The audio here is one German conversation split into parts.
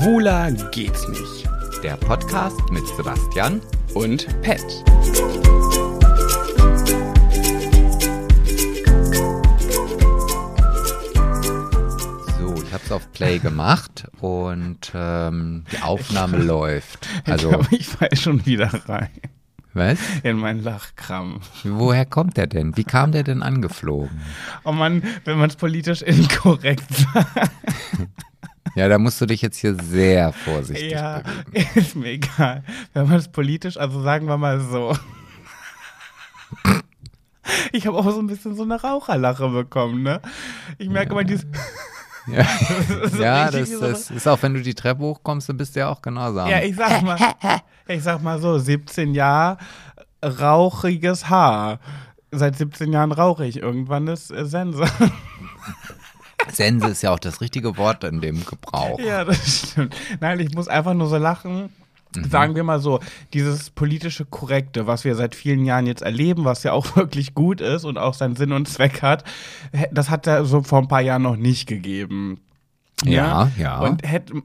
Schwuler geht's nicht. Der Podcast mit Sebastian Und Pet. So, ich habe es auf Play gemacht und ähm, die Aufnahme läuft. ich Also, glaube, ich fall schon wieder rein was? in meinen Lachkrampf. Woher kommt der denn? Wie kam der denn angeflogen? Oh Mann, wenn man es politisch inkorrekt sagt. Ja, da musst du dich jetzt hier sehr vorsichtig Ja, bewegen. ist mir egal. Wenn man es politisch, also sagen wir mal so. Ich habe auch so ein bisschen so eine Raucherlache bekommen, ne? Ich merke mal dieses. Ja, so ja richtig das, so- das ist auch, wenn du die Treppe hochkommst, dann bist du ja auch genauso. Ja, ich sag mal, ich sag mal so, 17 Jahre rauchiges Haar. Seit 17 Jahren rauche ich. Irgendwann ist äh, Sense. Sense ist ja auch das richtige Wort in dem Gebrauch. ja, das stimmt. Nein, ich muss einfach nur so lachen. Sagen wir mal so, dieses politische Korrekte, was wir seit vielen Jahren jetzt erleben, was ja auch wirklich gut ist und auch seinen Sinn und Zweck hat, das hat er so vor ein paar Jahren noch nicht gegeben. Ja, ja. Und hätte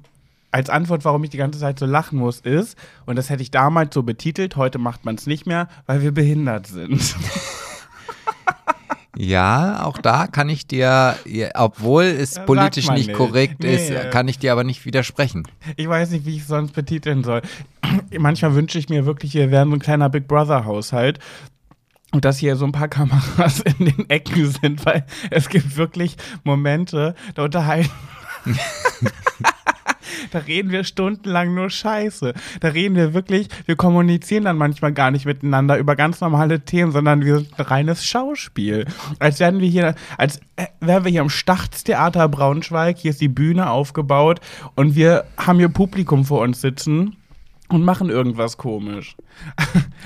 als Antwort, warum ich die ganze Zeit so lachen muss, ist, und das hätte ich damals so betitelt, heute macht man es nicht mehr, weil wir behindert sind. Ja, auch da kann ich dir, obwohl es sagt politisch nicht nicht. korrekt Nee. ist, kann ich dir aber nicht widersprechen. Ich weiß nicht, wie ich es sonst betiteln soll. Manchmal wünsche ich mir wirklich, wir wären so ein kleiner Big Brother-Haushalt. Und dass hier so ein paar Kameras in den Ecken sind, weil es gibt wirklich Momente, da unterhalten. da reden wir stundenlang nur Scheiße. Da reden wir wirklich, wir kommunizieren dann manchmal gar nicht miteinander über ganz normale Themen, sondern wir sind ein reines Schauspiel. Als wären wir hier, als äh, wären wir hier am Stachtstheater Braunschweig, hier ist die Bühne aufgebaut und wir haben hier Publikum vor uns sitzen und machen irgendwas komisch.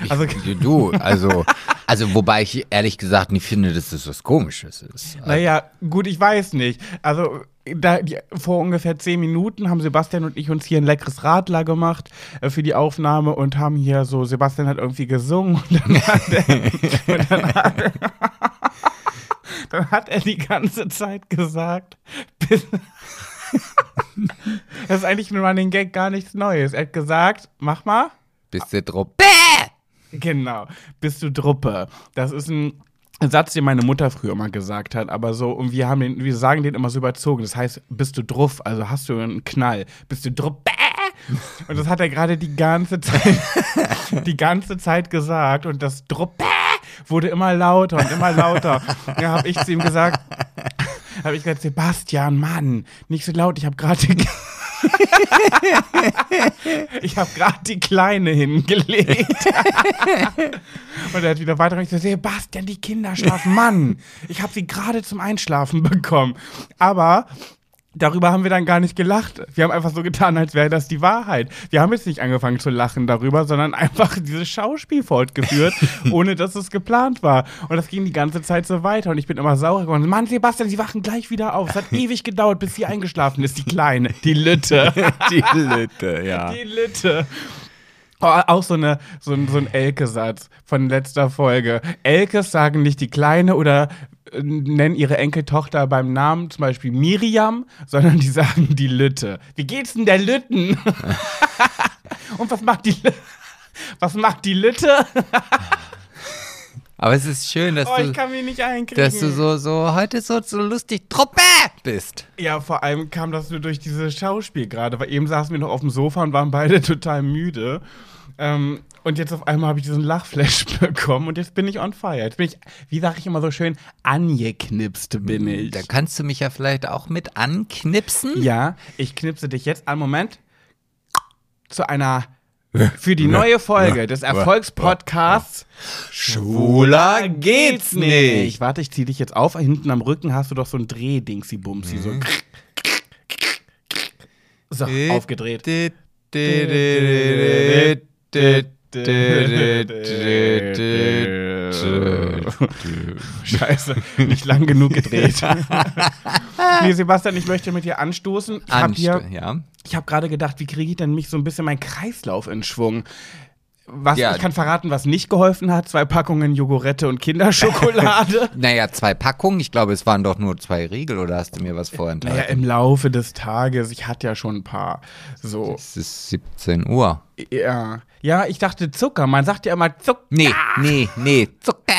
Also, Du, also, also wobei ich ehrlich gesagt nicht finde, dass das was Komisches ist. Naja, gut, ich weiß nicht. Also, da, die, vor ungefähr zehn Minuten haben Sebastian und ich uns hier ein leckeres Radler gemacht äh, für die Aufnahme und haben hier so, Sebastian hat irgendwie gesungen und dann hat er, und dann hat, er- dann hat er die ganze Zeit gesagt, bis, das ist eigentlich nur den Gag gar nichts Neues. Er hat gesagt, mach mal. Bist du drauf? Genau, bist du Druppe. Das ist ein Satz, den meine Mutter früher mal gesagt hat, aber so, und wir haben den, wir sagen den immer so überzogen. Das heißt, bist du druff, also hast du einen Knall. Bist du Druppe? Und das hat er gerade die ganze Zeit, die ganze Zeit gesagt und das Druppe wurde immer lauter und immer lauter. Ja, habe ich zu ihm gesagt, habe ich gesagt, Sebastian, Mann, nicht so laut, ich habe gerade ich habe gerade die Kleine hingelegt. Und er hat wieder weiter gesagt, Sebastian, die Kinder schlafen. Mann, ich habe sie gerade zum Einschlafen bekommen. Aber darüber haben wir dann gar nicht gelacht. Wir haben einfach so getan, als wäre das die Wahrheit. Wir haben jetzt nicht angefangen zu lachen darüber, sondern einfach dieses Schauspiel fortgeführt, ohne dass es geplant war. Und das ging die gange Zeit so weiter. Und ich bin immer sauer geworden. Mann, Sebastian, sie wachen gleich wieder auf. Es hat ewig gedauert, bis sie eingeschlafen ist, die Kleine, die Lütte. Die Lütte, ja. Die Litte. Oh, auch so, eine, so, ein- so ein Elke-Satz von letzter Folge. Elkes sagen nicht die Kleine oder äh, nennen ihre Enkeltochter beim Namen zum Beispiel Miriam, sondern die sagen die Lütte. Wie geht's denn der Lütten? Und was macht die Was macht die Lütte? Aber es ist schön, dass Oh, ich du, dass du so, so heute so, so lustig Truppe bist. Ja, vor allem kam das nur durch dieses Schauspiel gerade, weil eben saßen wir noch auf dem Sofa und waren beide total müde. Ähm, und jetzt auf einmal habe ich diesen Lachflash bekommen und jetzt bin ich on fire. Jetzt bin ich, wie sage ich immer so schön, angeknipst bin ich. Da kannst du mich ja vielleicht auch mit anknipsen. Ja, ich knipse dich jetzt an. Moment. Zu einer, für die neue Folge des Erfolgspodcasts Schwuler geht's nicht. Warte, ich zieh dich jetzt auf. Hinten am Rücken hast du doch so ein Drehdingsi-Bumsi. So. So, aufgedreht. Scheiße, nicht lang genug gedreht. nee, Sebastian, ich möchte mit dir anstoßen. Ich habe ja. habe gerade gedacht, wie kriege ich denn mich so ein bisschen meinen Kreislauf in Schwung? Was, Ja. Ich kann verraten, was nicht geholfen hat. Zwei Packungen Jogurette und Kinderschokolade. Naja, zwei Packungen. Ich glaube, es waren doch nur zwei Riegel oder hast du mir was vorenthalten? naja, im Laufe des Tages. Ich hatte ja schon ein paar. So. es ist 17 Uhr. Ja. Ja, ich dachte Zucker. Man sagt ja immer Zucker. Nee, nee, nee. Zucker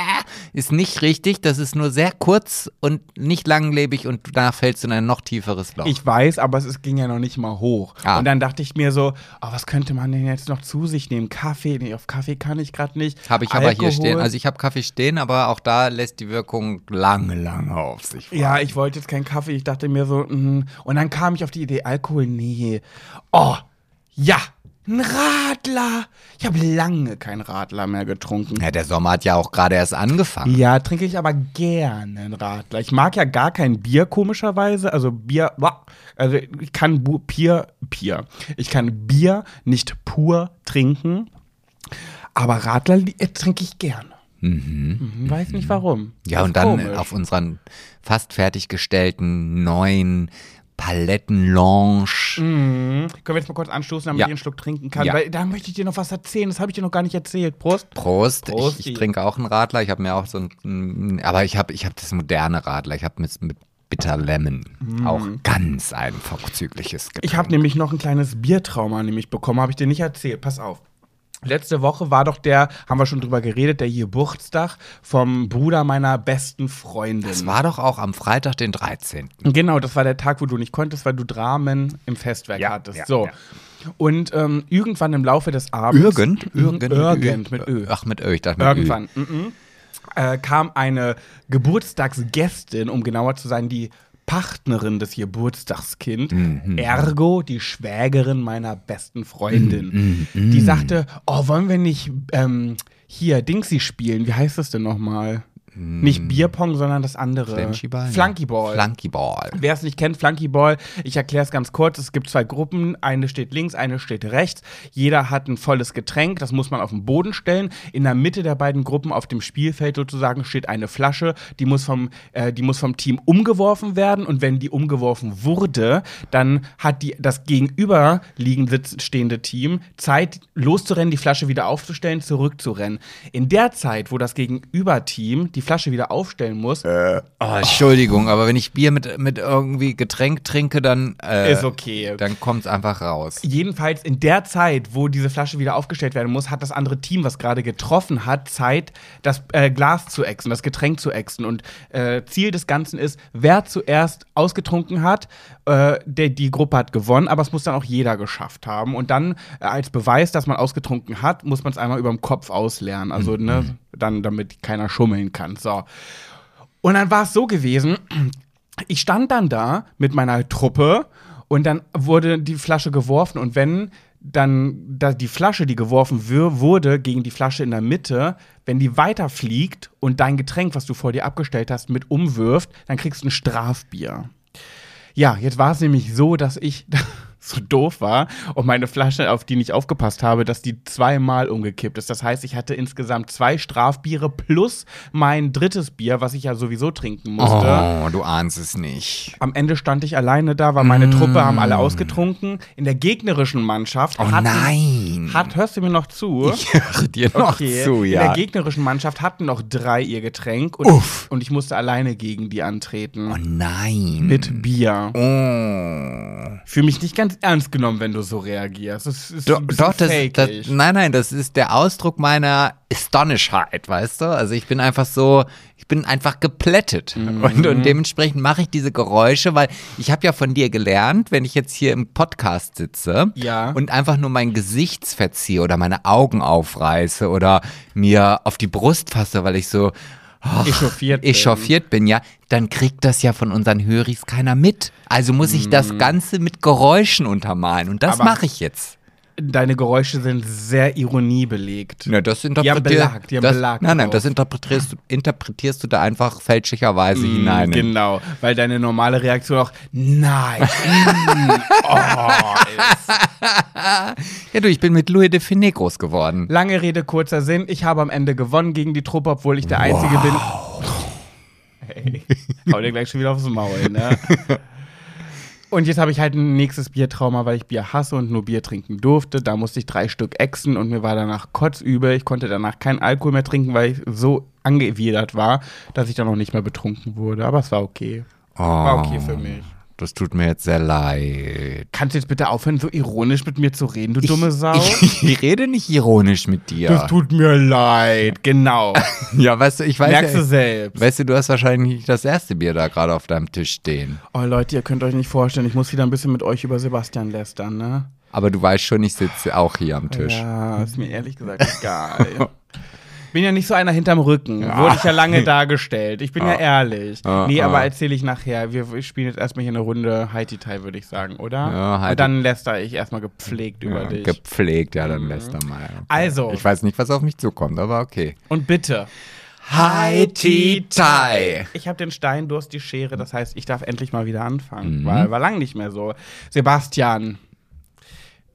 ist nicht richtig. Das ist nur sehr kurz und nicht langlebig und danach fällst du in ein noch tieferes Loch. Ich weiß, aber es, ging ja noch nicht mal hoch. Ah. Und dann dachte ich mir so, oh, was könnte man denn jetzt noch zu sich nehmen? Kaffee? Nee, auf Kaffee kann ich gerade nicht. habe ich aber hier Alkohol? stehen. Also ich habe Kaffee stehen, aber auch da lässt die Wirkung lange, lange auf sich. warten. Ja, ich wollte jetzt keinen Kaffee. Ich dachte mir so, mm. und dann kam ich auf die Idee, Alkohol, nee. Oh, ja, ein Radler. Ich habe lange keinen Radler mehr getrunken. Ja, der Sommer hat ja auch gerade erst angefangen. Ja, trinke ich aber gerne einen Radler. Ich mag ja gar kein Bier, komischerweise. Also Bier, also ich kann Bier, Bier. Ich kann Bier nicht pur trinken, aber Radler äh, trinke ich gerne. Mhm, weiß nicht warum. Ja, und dann komisch. auf unseren fast fertiggestellten neuen Palettenlounge. Mhm. Können wir jetzt mal kurz anstoßen, damit Ja. ich einen Schluck trinken kann? Ja. Weil da möchte ich dir noch was erzählen. Das habe ich dir noch gar nicht erzählt. Prost. Prost. Prost, Ich, ich trinke auch einen Radler. Ich habe mir auch so ein, aber ich habe ich hab das moderne Radler. Ich habe mit, mit Bitter Lemon. Auch ganz ein vorzügliches Getränk. Mm. Ich habe nämlich noch ein kleines Biertrauma nämlich bekommen, habe ich dir nicht erzählt. Pass auf. Letzte Woche war doch der, haben wir schon drüber geredet, der Geburtstag vom Bruder meiner besten Freundin. Das war doch auch am Freitag, den 13. Genau, das war der Tag, wo du nicht konntest, weil du Dramen im Festwerk Ja, hattest. ja, so. ja. Und ähm, irgendwann im Laufe des Abends. Irgend? Irgend, irgend mit Ö. Ach, mit Ö. Ich dachte mit Irgendwann. Mhm. Äh, kam eine Geburtstagsgästin, um genauer zu sein, die Partnerin des Geburtstagskind, Mhm. ergo die Schwägerin meiner besten Freundin. Mhm. Die sagte, oh, wollen wir nicht ähm, hier Dingsy spielen? Wie heißt das denn nochmal? Nicht Bierpong, sondern das andere. Flankyball? Flunkyball. Flunkyball. Wer es nicht kennt, Flunkyball, ich erkläre es ganz kurz. Es gibt zwei Gruppen, eine steht links, eine steht rechts. Jeder hat ein volles Getränk, das muss man auf den Boden stellen. In der Mitte der beiden Gruppen auf dem Spielfeld sozusagen steht eine Flasche, die muss vom, äh, die muss vom Team umgeworfen werden und wenn die umgeworfen wurde, dann hat die, das gegenüberliegend sitz- stehende Team Zeit loszurennen, die Flasche wieder aufzustellen, zurückzurennen. In der Zeit, wo das Gegenüberteam die Flasche wieder aufstellen muss, Oh, Entschuldigung, aber wenn ich Bier mit, mit irgendwie Getränk trinke, dann, äh, ist okay. dann kommt es einfach raus. Jedenfalls in der Zeit, wo diese Flasche wieder aufgestellt werden muss, hat das andere Team, was gerade getroffen hat, Zeit, das äh, Glas zu exen, das Getränk zu exen. Und äh, Ziel des Ganzen ist, wer zuerst ausgetrunken hat, äh, der, die Gruppe hat gewonnen, aber es muss dann auch jeder geschafft haben. Und dann äh, als Beweis, dass man ausgetrunken hat, muss man es einmal über dem Kopf ausleeren. Also, ne, dann, damit keiner schummeln kann. So. Und dann war es so gewesen, ich stand dann da mit meiner Truppe und dann wurde die Flasche geworfen und wenn dann da die Flasche, die geworfen wurde, gegen die Flasche in der Mitte, wenn die weiterfliegt und dein Getränk, was du vor dir abgestellt hast, mit umwirft, dann kriegst du ein Strafbier. Ja, jetzt war es nämlich so, dass ich so doof war und meine Flasche, auf die nicht aufgepasst habe, dass die zweimal umgekippt ist. Das heißt, ich hatte insgesamt zwei Strafbiere plus mein drittes Bier, was ich ja sowieso trinken musste. Oh, du ahnst es nicht. Am Ende stand ich alleine da, weil meine Truppe haben alle ausgetrunken. In der gegnerischen Mannschaft Mm. Oh hatten, nein. hat, hörst du mir noch zu? ich höre dir noch Okay. zu, In ja. der gegnerischen Mannschaft hatten noch drei ihr Getränk und, Uff. und ich musste alleine gegen die antreten. Oh nein. mit Bier. Oh. Fühle mich nicht ganz ernst genommen, wenn du so reagierst. Das ist Do, ein bisschen doch, das, das, nein, nein, das ist der Ausdruck meiner Astonishheit, weißt du? Also ich bin einfach so, ich bin einfach geplättet. Mhm. Und, und dementsprechend mache ich diese Geräusche, weil ich habe ja von dir gelernt, wenn ich jetzt hier im Podcast sitze Ja. und einfach nur mein Gesicht verziehe oder meine Augen aufreiße oder mir auf die Brust fasse, weil ich so ach, Echauffiert bin. echauffiert bin, ja, dann kriegt das ja von unseren Höris keiner mit. Also muss ich das Ganze mit Geräuschen untermalen und das mache ich jetzt. Deine Geräusche sind sehr ironiebelegt. Ja, das Die haben interpretier- Belag, die haben das, Belag Nein, nein, drauf. das interpretierst, du- interpretierst du da einfach fälschlicherweise hinein. Genau, weil deine normale Reaktion auch nein. mm, oh. Ja, du, ich bin mit Louis de Finet groß geworden. Lange Rede, kurzer Sinn. Ich habe am Ende gewonnen gegen die Truppe, obwohl ich der Einzige bin. Hey, hau dir gleich schon wieder aufs Maul, ne? Und jetzt habe ich halt ein nächstes Biertrauma, weil ich Bier hasse und nur Bier trinken durfte. Da musste ich drei Stück exen und mir war danach kotzübel. Ich konnte danach keinen Alkohol mehr trinken, weil ich so angewidert war, dass ich dann auch nicht mehr betrunken wurde. Aber es war okay. War okay für mich. Das tut mir jetzt sehr leid. Kannst du jetzt bitte aufhören, so ironisch mit mir zu reden, du dumme Sau? Ich, ich rede nicht ironisch mit dir. das tut mir leid, genau. ja, weißt du, ich weiß Merkst ja, du selbst. Weißt du, du hast wahrscheinlich nicht das erste Bier da gerade auf deinem Tisch stehen. Oh Leute, ihr könnt euch nicht vorstellen, ich muss wieder ein bisschen mit euch über Sebastian lästern, ne? Aber du weißt schon, ich sitze auch hier am Tisch. Ja, ist mir ehrlich gesagt egal. Bin ja nicht so einer hinterm Rücken. Wurde ich ja lange dargestellt. Ich bin ja ehrlich. Ah, Nee, ah. aber erzähle ich nachher. Wir wir spielen jetzt erstmal hier eine Runde Haiti-Tai, würde ich sagen, oder? Ja, Haiti- Und dann läster ich erstmal gepflegt über Ja, dich. gepflegt, ja, dann lässt er mal. Okay. Also. Ich weiß nicht, was auf mich zukommt, aber okay. Und bitte. Haiti-Tai. Ich habe den Stein, du hast die Schere. Das heißt, ich darf endlich mal wieder anfangen. Mhm. Weil war lang nicht mehr so. Sebastian.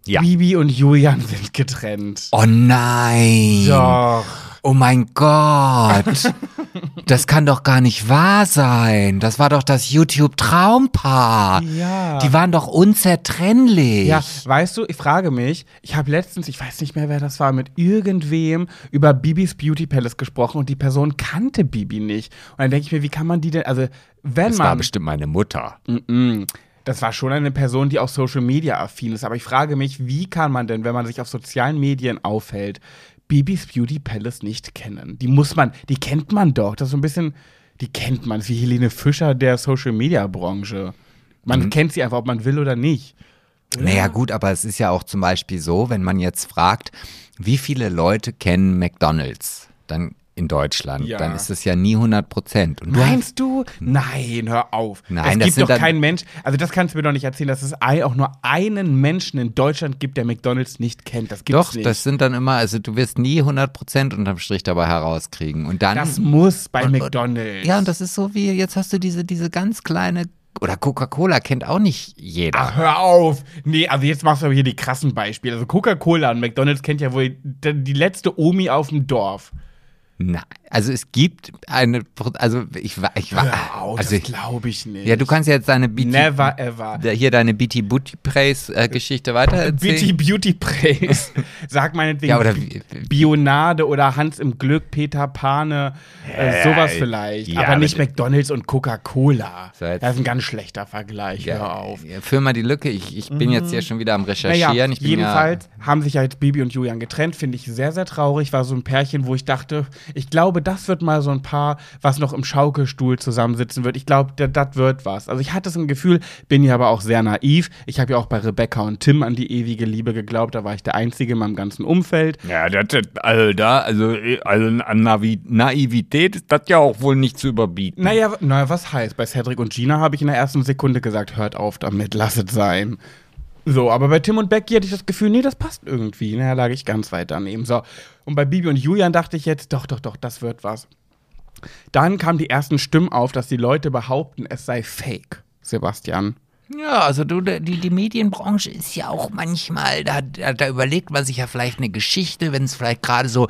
Ja. Bibi und Julian sind getrennt. Oh nein. Doch. Oh mein Gott. das kann doch gar nicht wahr sein. Das war doch das YouTube-Traumpaar. Ja. Die waren doch unzertrennlich. Ja, weißt du, ich frage mich, ich habe letztens, ich weiß nicht mehr, wer das war, mit irgendwem über Bibis Beauty Palace gesprochen und die Person kannte Bibi nicht. Und dann denke ich mir, wie kann man die denn, also wenn das war man, bestimmt meine Mutter. Mm, das war schon eine Person, die auch Social Media affin ist, aber ich frage mich, wie kann man denn, wenn man sich auf sozialen Medien aufhält, Bibis Beauty Palace nicht kennen? Die muss man, die kennt man doch, das ist so ein bisschen, die kennt man, das ist wie Helene Fischer der Social Media Branche. Man Mhm. kennt sie einfach, ob man will oder nicht. Naja, gut, aber es ist ja auch zum Beispiel so, wenn man jetzt fragt, wie viele Leute kennen McDonalds dann in Deutschland, Ja. dann ist es ja nie 100 Prozent. Und Meinst du? Nein, hör auf. Nein, es gibt doch keinen Mensch, also das kannst du mir doch nicht erzählen, dass es auch nur einen Menschen in Deutschland gibt, der McDonalds nicht kennt. Das gibt's doch, nicht. das sind dann immer, also du wirst nie 100 Prozent unterm Strich dabei herauskriegen. Und dann. das muss bei McDonalds. ja, und das ist so wie, jetzt hast du diese, diese ganz kleine, oder Coca-Cola kennt auch nicht jeder. Ach, hör auf. Nee, also jetzt machst du aber hier die krassen Beispiele. Also Coca-Cola und McDonalds kennt ja wohl die letzte Omi auf dem Dorf. Nein, also es gibt eine, also ich war, ich war, auf, also das glaube ich nicht. ja, du kannst jetzt deine BT, Never ever. Hier deine BT Booty Praise äh, Geschichte weiter Beauty erzählen. Beauty Praise. Sag meinetwegen Ja, oder Bionade oder Hans im Glück, Peter Pane, äh, sowas vielleicht. ja, aber nicht McDonalds und Coca-Cola. So, Das ist ein ganz schlechter Vergleich. Hör auf. Ja, füll mal die Lücke. Ich, ich bin jetzt hier schon wieder am Recherchieren. Naja, jedenfalls haben sich ja jetzt Bibi und Julian getrennt, finde ich sehr, sehr traurig. War so ein Pärchen, wo ich dachte, ich glaube, das wird mal so ein Paar, was noch im Schaukelstuhl zusammensitzen wird. Ich glaube, das wird was. Also ich hatte so ein Gefühl, bin ja aber auch sehr naiv. Ich habe ja auch bei Rebecca und Tim an die ewige Liebe geglaubt. Da war ich der Einzige in meinem ganzen Umfeld. Ja, das, also da, also, also an Navi Naivität ist das ja auch wohl nicht zu überbieten. Naja, naja, was heißt? Bei Cedric und Gina habe ich in der ersten Sekunde gesagt, hört auf damit, lass es sein. So, aber bei Tim und Becky hatte ich das Gefühl, nee, das passt irgendwie. Naja, lag ich ganz weit daneben. So, und bei Bibi und Julian dachte ich jetzt, doch, doch, doch, das wird was. Dann kamen die ersten Stimmen auf, dass die Leute behaupten, es sei fake, Sebastian. Ja, also du, die, die Medienbranche ist ja auch manchmal, da, da, da überlegt man sich ja vielleicht eine Geschichte, wenn es vielleicht gerade so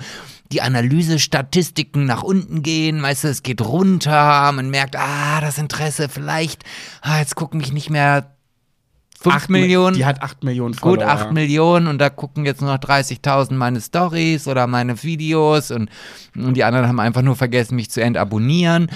die Analysestatistiken nach unten gehen, weißt du, es geht runter, man merkt, ah, das Interesse vielleicht, ah, jetzt gucken mich nicht mehr 5 Acht Mi- Millionen. Die hat 8 Millionen Gut, Follower. 8 Millionen und da gucken jetzt nur noch 30.000 meine Stories oder meine Videos und, und die anderen haben einfach nur vergessen, mich zu entabonnieren.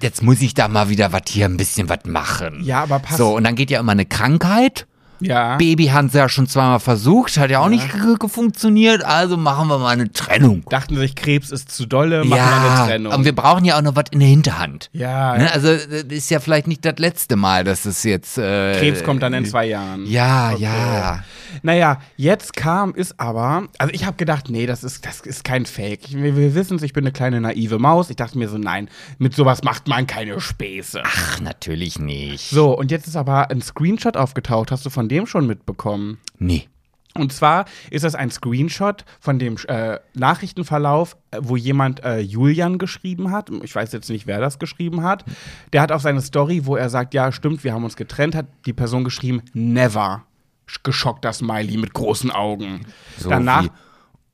Jetzt muss ich da mal wieder was hier ein bisschen was machen. Ja, aber pass- So, und dann geht ja immer eine Krankheit. Ja. Baby haben sie ja schon zweimal versucht, hat ja auch nicht ge- ge- funktioniert, also machen wir mal eine Trennung. Dachten sich, Krebs ist zu dolle, machen wir eine Ja, Trennung. und wir brauchen ja auch noch was in der Hinterhand. ja, Ne? Also, das ist ja vielleicht nicht das letzte Mal, dass es jetzt. Äh, Krebs kommt dann in zwei Jahren. Ja, ja. Naja, jetzt kam es aber, also ich habe gedacht, nee, das ist, das ist kein Fake. Ich, wir wir wissen es, ich bin eine kleine naive Maus. Ich dachte mir so, nein, mit sowas macht man keine Späße. Ach, natürlich nicht. So, und jetzt ist aber ein Screenshot aufgetaucht. Hast du von dem schon mitbekommen? Nee. Und zwar ist das ein Screenshot von dem äh, Nachrichtenverlauf, äh, wo jemand äh, Julian geschrieben hat. Ich weiß jetzt nicht, wer das geschrieben hat. Der hat auf seine Story, wo er sagt, ja, stimmt, wir haben uns getrennt, hat die Person geschrieben, never. Geschockter Smiley mit großen Augen. So Danach, wie,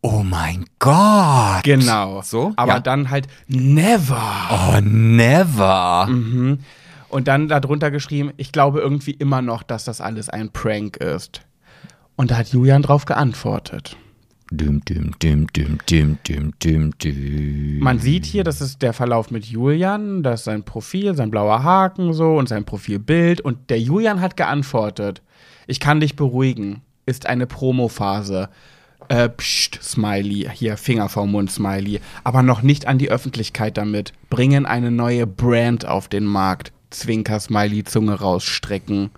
oh mein Gott. genau. So? Aber Ja. dann halt, never. Oh, never. Und Und dann darunter geschrieben, ich glaube irgendwie immer noch, dass das alles ein Prank ist. Und da hat Julian drauf geantwortet. Düm, düm, düm, düm, düm, düm, düm, düm. Man sieht hier, das ist der Verlauf mit Julian, das ist sein Profil, sein blauer Haken so und sein Profilbild. Und der Julian hat geantwortet, ich kann dich beruhigen, ist eine Promophase. Äh, pst, Smiley, hier Finger vorm Mund, Smiley. Aber noch nicht an die Öffentlichkeit damit. Bringen eine neue Brand auf den Markt. Zwinker, Smiley, Zunge rausstrecken.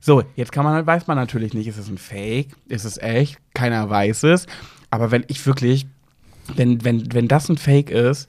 So, jetzt kann man, weiß man natürlich nicht, ist es ein Fake, ist es echt, keiner weiß es. Aber wenn ich wirklich, wenn, wenn, wenn das ein Fake ist,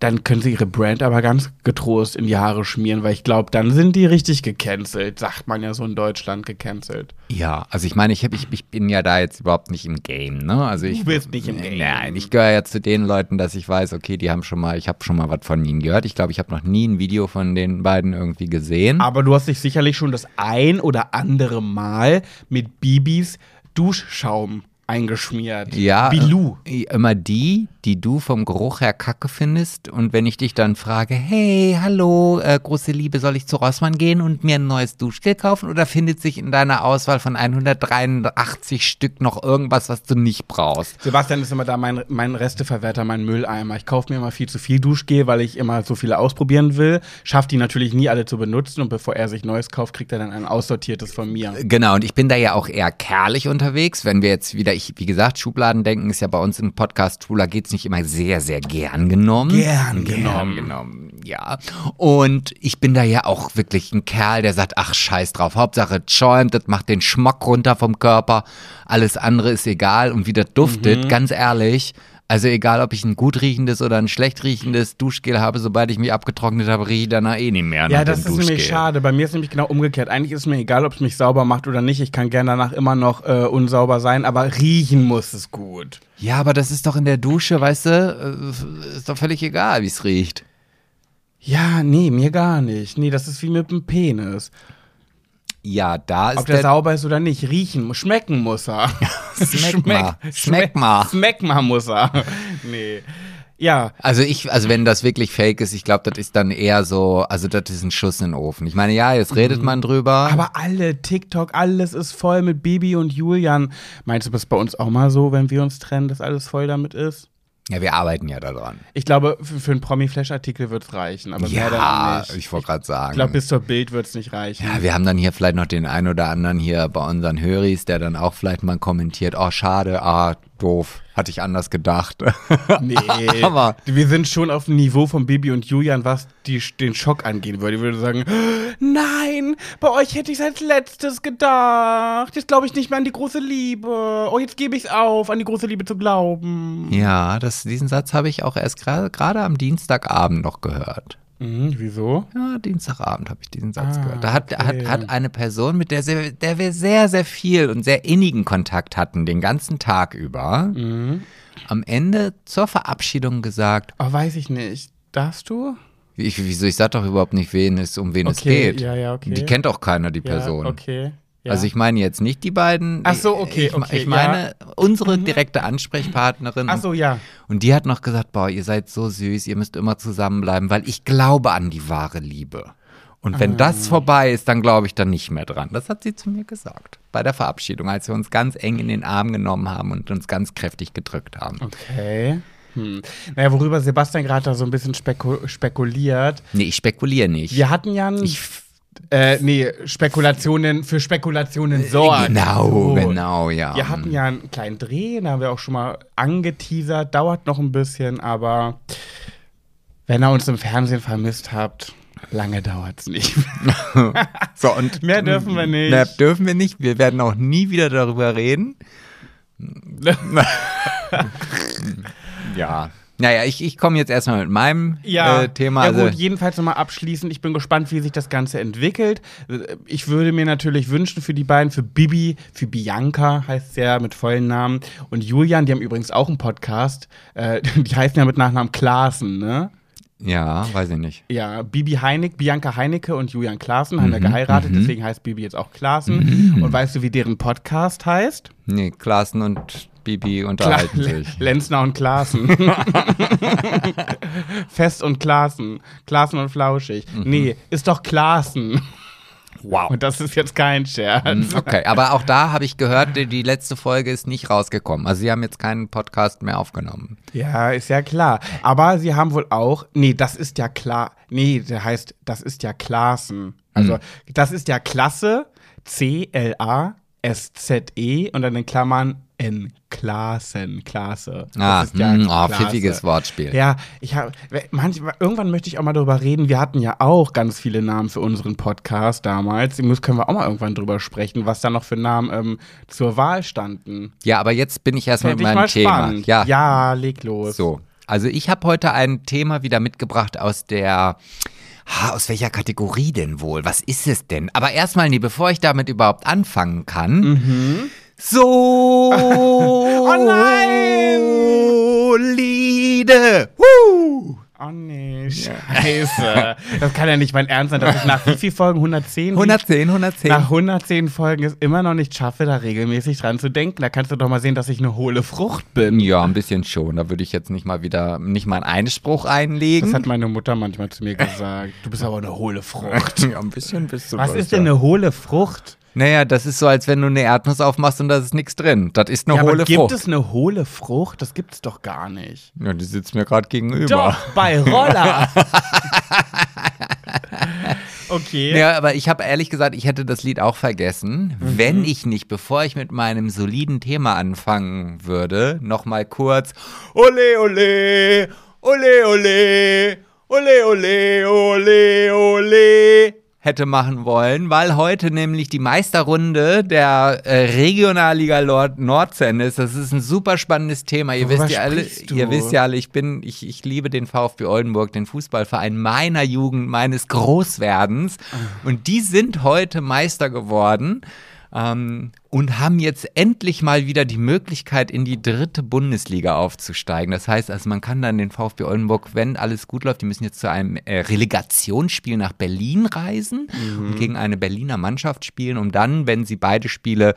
dann können sie ihre Brand aber ganz getrost in die Haare schmieren, weil ich glaube, dann sind die richtig gecancelt, sagt man ja so in Deutschland gecancelt. Ja, also ich meine, ich, hab, ich, ich bin ja da jetzt überhaupt nicht im Game, ne? Also ich, Du bist nicht im Game. Nein, ich gehöre ja zu den Leuten, dass ich weiß, okay, die haben schon mal, ich habe schon mal was von ihnen gehört. Ich glaube, ich habe noch nie ein Video von den beiden irgendwie gesehen. Aber du hast dich sicherlich schon das ein oder andere Mal mit Bibis Duschschaum eingeschmiert. Ja, Bilou. äh, immer die, die du vom Geruch her kacke findest. Und wenn ich dich dann frage, hey, hallo, äh, große Liebe, soll ich zu Rossmann gehen und mir ein neues Duschgel kaufen? Oder findet sich in deiner Auswahl von 183 Stück noch irgendwas, was du nicht brauchst? Sebastian ist immer da mein, mein Resteverwerter, mein Mülleimer. Ich kaufe mir immer viel zu viel Duschgel, weil ich immer so viele ausprobieren will. Schafft die natürlich nie alle zu benutzen und bevor er sich Neues kauft, kriegt er dann ein aussortiertes von mir. Genau, und ich bin da ja auch eher kerlich unterwegs. Wenn wir jetzt wieder, ich, wie gesagt, Schubladendenken ist ja bei uns im Podcast Schwuler geht's nicht immer sehr, sehr gern genommen. Gern Gern genommen. genommen, ja. Und ich bin da ja auch wirklich ein Kerl, der sagt, ach, scheiß drauf, Hauptsache schäumt, das macht den Schmack runter vom Körper, alles andere ist egal und wie das duftet, ganz ehrlich. Also egal, ob ich ein gut riechendes oder ein schlecht riechendes Duschgel habe, sobald ich mich abgetrocknet habe, rieche ich danach eh nicht mehr. Ja, das ist nämlich Duschgel. schade. Bei mir ist nämlich genau umgekehrt. Eigentlich ist es mir egal, ob es mich sauber macht oder nicht. Ich kann gerne danach immer noch äh, unsauber sein, aber riechen muss es gut. Ja, aber das ist doch in der Dusche, weißt du, äh, ist doch völlig egal, wie es riecht. Ja, nee, mir gar nicht. Nee, das ist wie mit dem Penis. Ja, da ist Ob der, der, sauber ist oder nicht, riechen, muss- schmecken muss er. Schmeck mal. Schmeck mal. Schmeck mal muss er. Nee. Ja, Also ich, also wenn das wirklich fake ist, ich glaube, das ist dann eher so, also das ist ein Schuss in den Ofen. Ich meine, ja, jetzt redet man drüber. Mhm. aber alle, TikTok, alles ist voll mit Bibi und Julian. Meinst du, das ist bei uns auch mal so, wenn wir uns trennen, dass alles voll damit ist? Ja, wir arbeiten ja daran. Ich glaube, für, für einen Promi-Flash-Artikel wird es reichen, aber Ja, nicht. ich wollte gerade sagen. Ich glaube, bis zur Bild wird es nicht reichen. ja, wir haben dann hier vielleicht noch den einen oder anderen hier bei unseren Höris, der dann auch vielleicht mal kommentiert, oh schade, ah, doof, hatte ich anders gedacht. Nee, Aber- wir sind schon auf dem Niveau von Bibi und Julian, was die, den Schock angehen würde. Ich würde sagen, nein, bei euch hätte ich es als letztes gedacht. Jetzt glaube ich nicht mehr an die große Liebe. Oh, jetzt gebe ich es auf, an die große Liebe zu glauben. ja, das, diesen Satz habe ich auch erst gerade gerade am Dienstagabend noch gehört. Mhm, wieso? Ja, Dienstagabend habe ich diesen Satz Ah, gehört. Da hat, okay. hat, hat eine Person, mit der, sehr, der wir sehr, sehr viel und sehr innigen Kontakt hatten, den ganzen Tag über, Mhm. am Ende zur Verabschiedung gesagt, Oh, weiß ich nicht. Darfst du? ich, wieso, ich sag doch überhaupt nicht, wen es, um wen es Okay, geht. ja, ja, okay. Die kennt auch keiner, die Ja, Person. okay. Ja. Also ich meine jetzt nicht die beiden. Ach so, okay, ich, okay, Ich meine unsere direkte Ansprechpartnerin. Ach so, ja. Und die hat noch gesagt, boah, ihr seid so süß, ihr müsst immer zusammenbleiben, weil ich glaube an die wahre Liebe. Und wenn Ah. das vorbei ist, dann glaube ich dann nicht mehr dran. Das hat sie zu mir gesagt. Bei der Verabschiedung, als wir uns ganz eng in den Arm genommen haben und uns ganz kräftig gedrückt haben. Okay. Hm. Naja, worüber Sebastian gerade da so ein bisschen speku spekuliert. Nee, ich spekuliere nicht. Wir hatten ja ein, Ich, äh, nee, Spekulationen für Spekulationen sorgen. genau, So. genau, ja. Wir hatten ja einen kleinen Dreh, da haben wir auch schon mal angeteasert, dauert noch ein bisschen, aber wenn ihr uns im Fernsehen vermisst habt, lange dauert's nicht. so, und Mehr dürfen wir nicht. Mehr dürfen wir nicht. Wir werden auch nie wieder darüber reden. ja. Naja, ich, ich komme jetzt erstmal mit meinem Ja, äh, Thema. ja also, gut, jedenfalls nochmal abschließend. Ich bin gespannt, wie sich das Ganze entwickelt. Ich würde mir natürlich wünschen für die beiden, für Bibi, für Bianca heißt sie ja mit vollen Namen und Julian, die haben übrigens auch einen Podcast. Äh, die heißen ja mit Nachnamen Klaassen, ne? ja, weiß ich nicht. Ja, Bibi Heinig, Bianca Heinecke und Julian Klaassen haben Mhm, ja geheiratet, deswegen heißt Bibi jetzt auch Klaassen. Und weißt du, wie deren Podcast heißt? Nee, Klaassen und Bibi unterhalten Kla- sich. Lenzner und Klaassen. Fest und Klaassen. Klaassen und Flauschig. Mhm. Nee, ist doch Klaassen. Wow. Und das ist jetzt kein Scherz. Okay, aber auch da habe ich gehört, die, die letzte Folge ist nicht rausgekommen. Also sie haben jetzt keinen Podcast mehr aufgenommen. Ja, ist ja klar. Aber sie haben wohl auch, nee, das ist ja klar, nee, der heißt, das ist ja Klassen. Also, Hm. das ist ja Klasse, C-L-A-S-Z-E und dann in Klammern N, Klassen, Klasse. Das Ah, ja hm, oh, Klasse. pfiffiges Wortspiel. Ja, ich habe manchmal irgendwann möchte ich auch mal darüber reden. Wir hatten ja auch ganz viele Namen für unseren Podcast damals. Muss- können wir auch mal irgendwann drüber sprechen, was da noch für Namen ähm, zur Wahl standen. Ja, aber jetzt bin ich erst mit meinem Thema. Ja, ja, leg los. So, also ich habe heute ein Thema wieder mitgebracht aus der Ha, aus welcher Kategorie denn wohl? Was ist es denn? Aber erstmal, nee, bevor ich damit überhaupt anfangen kann. So. oh nein! Solide. Woo! Oh nee, scheiße. Das kann ja nicht mein Ernst sein, dass ich nach wie vielen Folgen? 110? 110, 110. Nach 110 Folgen es immer noch nicht schaffe, da regelmäßig dran zu denken. Da kannst du doch mal sehen, dass ich eine hohle Frucht bin. Ja, ein bisschen schon. Da würde ich jetzt nicht mal wieder, nicht mal einen Einspruch einlegen. Das hat meine Mutter manchmal zu mir gesagt. Du bist aber eine hohle Frucht. ja, ein bisschen bist du Was das, ist denn eine hohle Frucht? Naja, das ist so, als wenn du eine Erdnuss aufmachst und da ist nichts drin. Das ist eine Ja, hohle aber gibt Frucht. es eine hohle Frucht? Das gibt's doch gar nicht. Ja, die sitzt mir gerade gegenüber. Doch, bei Roller. okay. Ja, aber ich habe ehrlich gesagt, ich hätte das Lied auch vergessen, Mhm. wenn ich nicht, bevor ich mit meinem soliden Thema anfangen würde, noch mal kurz Ole, ole, ole, ole, ole, ole, ole, ole hätte machen wollen, weil heute nämlich die Meisterrunde der äh, Regionalliga Nord Nordzende ist. Das ist ein super spannendes Thema. Ihr Worüber wisst ja alle, du? ihr wisst ja alle, ich bin, ich, ich liebe den VfB Oldenburg, den Fußballverein meiner Jugend, meines Großwerdens. Und die sind heute Meister geworden. Ähm, und haben jetzt endlich mal wieder die Möglichkeit, in die dritte Bundesliga aufzusteigen. Das heißt, also man kann dann den VfB Oldenburg, wenn alles gut läuft, die müssen jetzt zu einem äh, Relegationsspiel nach Berlin reisen und gegen eine Berliner Mannschaft spielen, um dann, wenn sie beide Spiele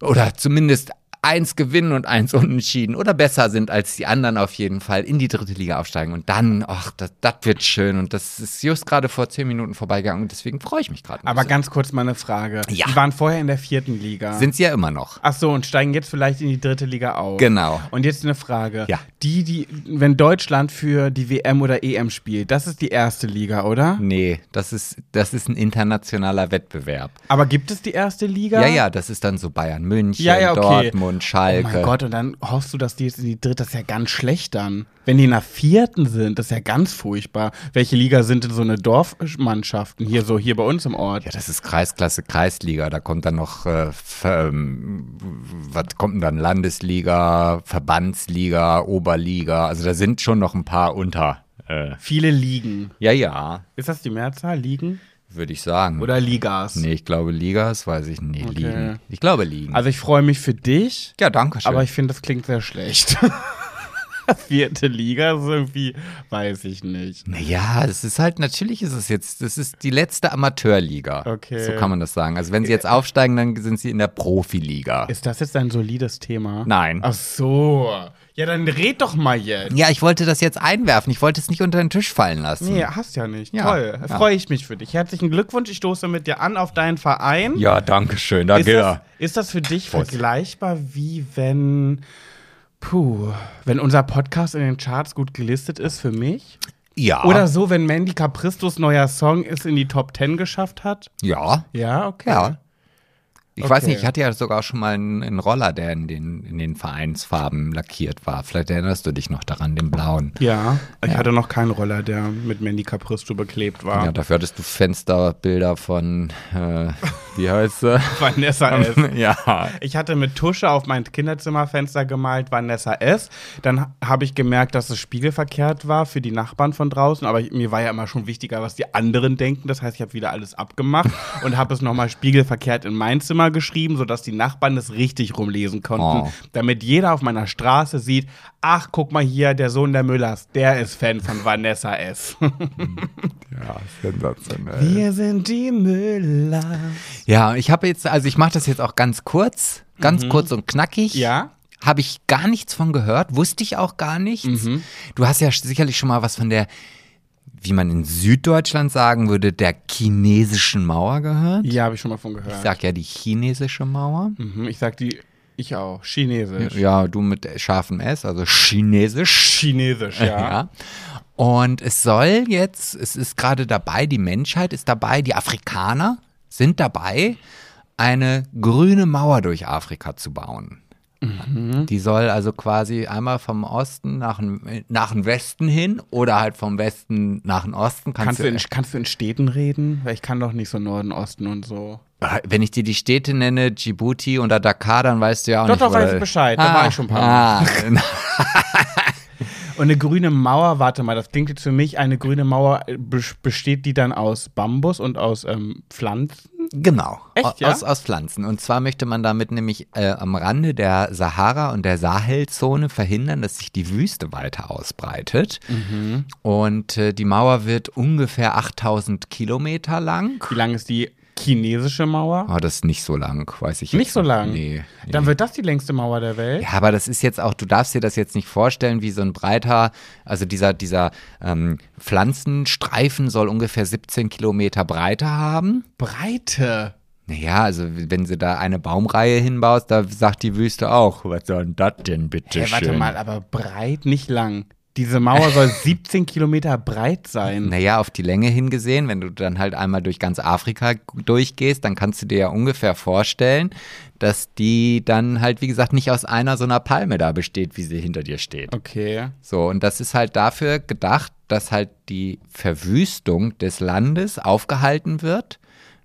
oder zumindest eins gewinnen und eins unentschieden oder besser sind als die anderen auf jeden Fall, in die dritte Liga aufsteigen. Und dann, ach, das, das wird schön. Und das ist just gerade vor zehn Minuten vorbeigegangen und deswegen freue ich mich gerade. Aber bisschen. ganz kurz mal eine Frage. Ja. Die waren vorher in der vierten Liga. sind sie ja immer noch. Ach so, und steigen jetzt vielleicht in die dritte Liga auf. Genau. Und jetzt eine Frage. Ja. Die, die, wenn Deutschland für die WM oder EM spielt, das ist die erste Liga, oder? Nee, das ist, das ist ein internationaler Wettbewerb. Aber gibt es die erste Liga? Ja, ja, das ist dann so Bayern München, Ja, ja, okay. Dortmund, Oh Schalke. mein Gott, und dann hoffst du, dass die jetzt in die dritte, das ist ja ganz schlecht dann. Wenn die in der vierten sind, das ist ja ganz furchtbar. Welche Liga sind denn so eine Dorfmannschaften hier so, hier bei uns im Ort? Ja, das ist Kreisklasse, Kreisliga. Da kommt dann noch, äh, ähm, was kommt denn dann? Landesliga, Verbandsliga, Oberliga. Also da sind schon noch ein paar unter. Äh, Viele Ligen. ja, ja, Ist das die Mehrzahl? Ligen? Würde ich sagen. Oder Ligas? Nee, ich glaube Ligas, weiß ich nicht. Okay. Ligen. Ich glaube Ligen. Also ich freue mich für dich, ja, danke schön. aber ich finde, das klingt sehr schlecht. Vierte Liga ist irgendwie, weiß ich nicht. Naja, es ist halt, natürlich ist es jetzt, das ist die letzte Amateurliga. Okay. So kann man das sagen. Also wenn sie jetzt aufsteigen, dann sind sie in der Profiliga. Ist das jetzt ein solides Thema? Nein. Ach so. Ja, dann red doch mal jetzt. Ja, ich wollte das jetzt einwerfen. Ich wollte es nicht unter den Tisch fallen lassen. Nee, hast ja nicht. Ja, Toll. ja. Freue ich mich für dich. Herzlichen Glückwunsch. Ich stoße mit dir an auf deinen Verein. Ja, danke schön. ist, Danke. das, ist das für dich Prost. vergleichbar wie wenn. Puh, wenn unser Podcast in den Charts gut gelistet ist für mich? Ja. Oder so, wenn Mandy Capristos neuer Song es in die Top 10 geschafft hat? Ja. Ja, okay. Ja. Ich Okay. weiß nicht, ich hatte ja sogar schon mal einen, einen Roller, der in den, in den Vereinsfarben lackiert war. Vielleicht erinnerst du dich noch daran, den blauen. Ja, ich Ja. hatte noch keinen Roller, der mit Mandy Capristo beklebt war. Ja, dafür hattest du Fensterbilder von, äh, wie heißt sie? Vanessa S. ja. Ich hatte mit Tusche auf mein Kinderzimmerfenster gemalt Vanessa S. Dann habe ich gemerkt, dass es spiegelverkehrt war für die Nachbarn von draußen. Aber mir war ja immer schon wichtiger, was die anderen denken. Das heißt, ich habe wieder alles abgemacht und habe es nochmal spiegelverkehrt in mein Zimmer geschrieben, sodass die Nachbarn das richtig rumlesen konnten. Oh. Damit jeder auf meiner Straße sieht, ach, guck mal hier, der Sohn der Müllers, der ist Fan von Vanessa S. Ja, sensationell. Wir sind die Müllers. Ja, ich habe jetzt, also ich mache das jetzt auch ganz kurz, ganz kurz und knackig. Ja? habe ich gar nichts von gehört, wusste ich auch gar nichts. Mhm. Du hast ja sicherlich schon mal was von der, wie man in Süddeutschland sagen würde, der chinesischen Mauer gehört. Ja, habe ich schon mal von gehört. Ich sag ja die chinesische Mauer. mhm, ich sag die, ich auch. Chinesisch. Ja, du mit scharfem S, also chinesisch. Chinesisch, ja. Ja. Und es soll jetzt, es ist gerade dabei, die Menschheit ist dabei, die Afrikaner sind dabei, eine grüne Mauer durch Afrika zu bauen. Die soll also quasi einmal vom Osten nach dem, nach dem Westen hin oder halt vom Westen nach dem Osten. Kannst du, in, kannst du in Städten reden? Weil ich kann doch nicht so Norden, Osten und so. wenn ich dir die Städte nenne, Djibouti oder Dakar, dann weißt du ja auch Doch, nicht. doch, wo weiß ich Bescheid. Da war ich schon ein paar Ah, Und eine grüne Mauer, warte mal, das klingt jetzt für mich, eine grüne Mauer, äh, bes- besteht die dann aus Bambus und aus ähm, Pflanzen? Genau, Echt, aus, ja? aus, aus Pflanzen. Und zwar möchte man damit nämlich äh, am Rande der Sahara und der Sahelzone verhindern, dass sich die Wüste weiter ausbreitet. Mhm. Und äh, die Mauer wird ungefähr 8000 Kilometer lang. Wie lang ist die chinesische Mauer? Oh, das ist nicht so lang, weiß ich Nicht jetzt so lang? Nee. nee. Dann wird das die längste Mauer der Welt? Ja, aber das ist jetzt auch, du darfst dir das jetzt nicht vorstellen, wie so ein breiter, also dieser, dieser ähm, Pflanzenstreifen soll ungefähr 17 Kilometer Breite haben. Breite. Naja, also wenn sie da eine Baumreihe hinbaust, da sagt die Wüste auch, was soll denn das denn bitte Hey, warte schön? mal, aber breit, nicht lang. Diese Mauer soll 17 Kilometer breit sein. Naja, auf die Länge hingesehen, wenn du dann halt einmal durch ganz Afrika durchgehst, dann kannst du dir ja ungefähr vorstellen, dass die dann halt, wie gesagt, nicht aus einer so einer Palme da besteht, wie sie hinter dir steht. Okay. So, und das ist halt dafür gedacht, dass halt die Verwüstung des Landes aufgehalten wird.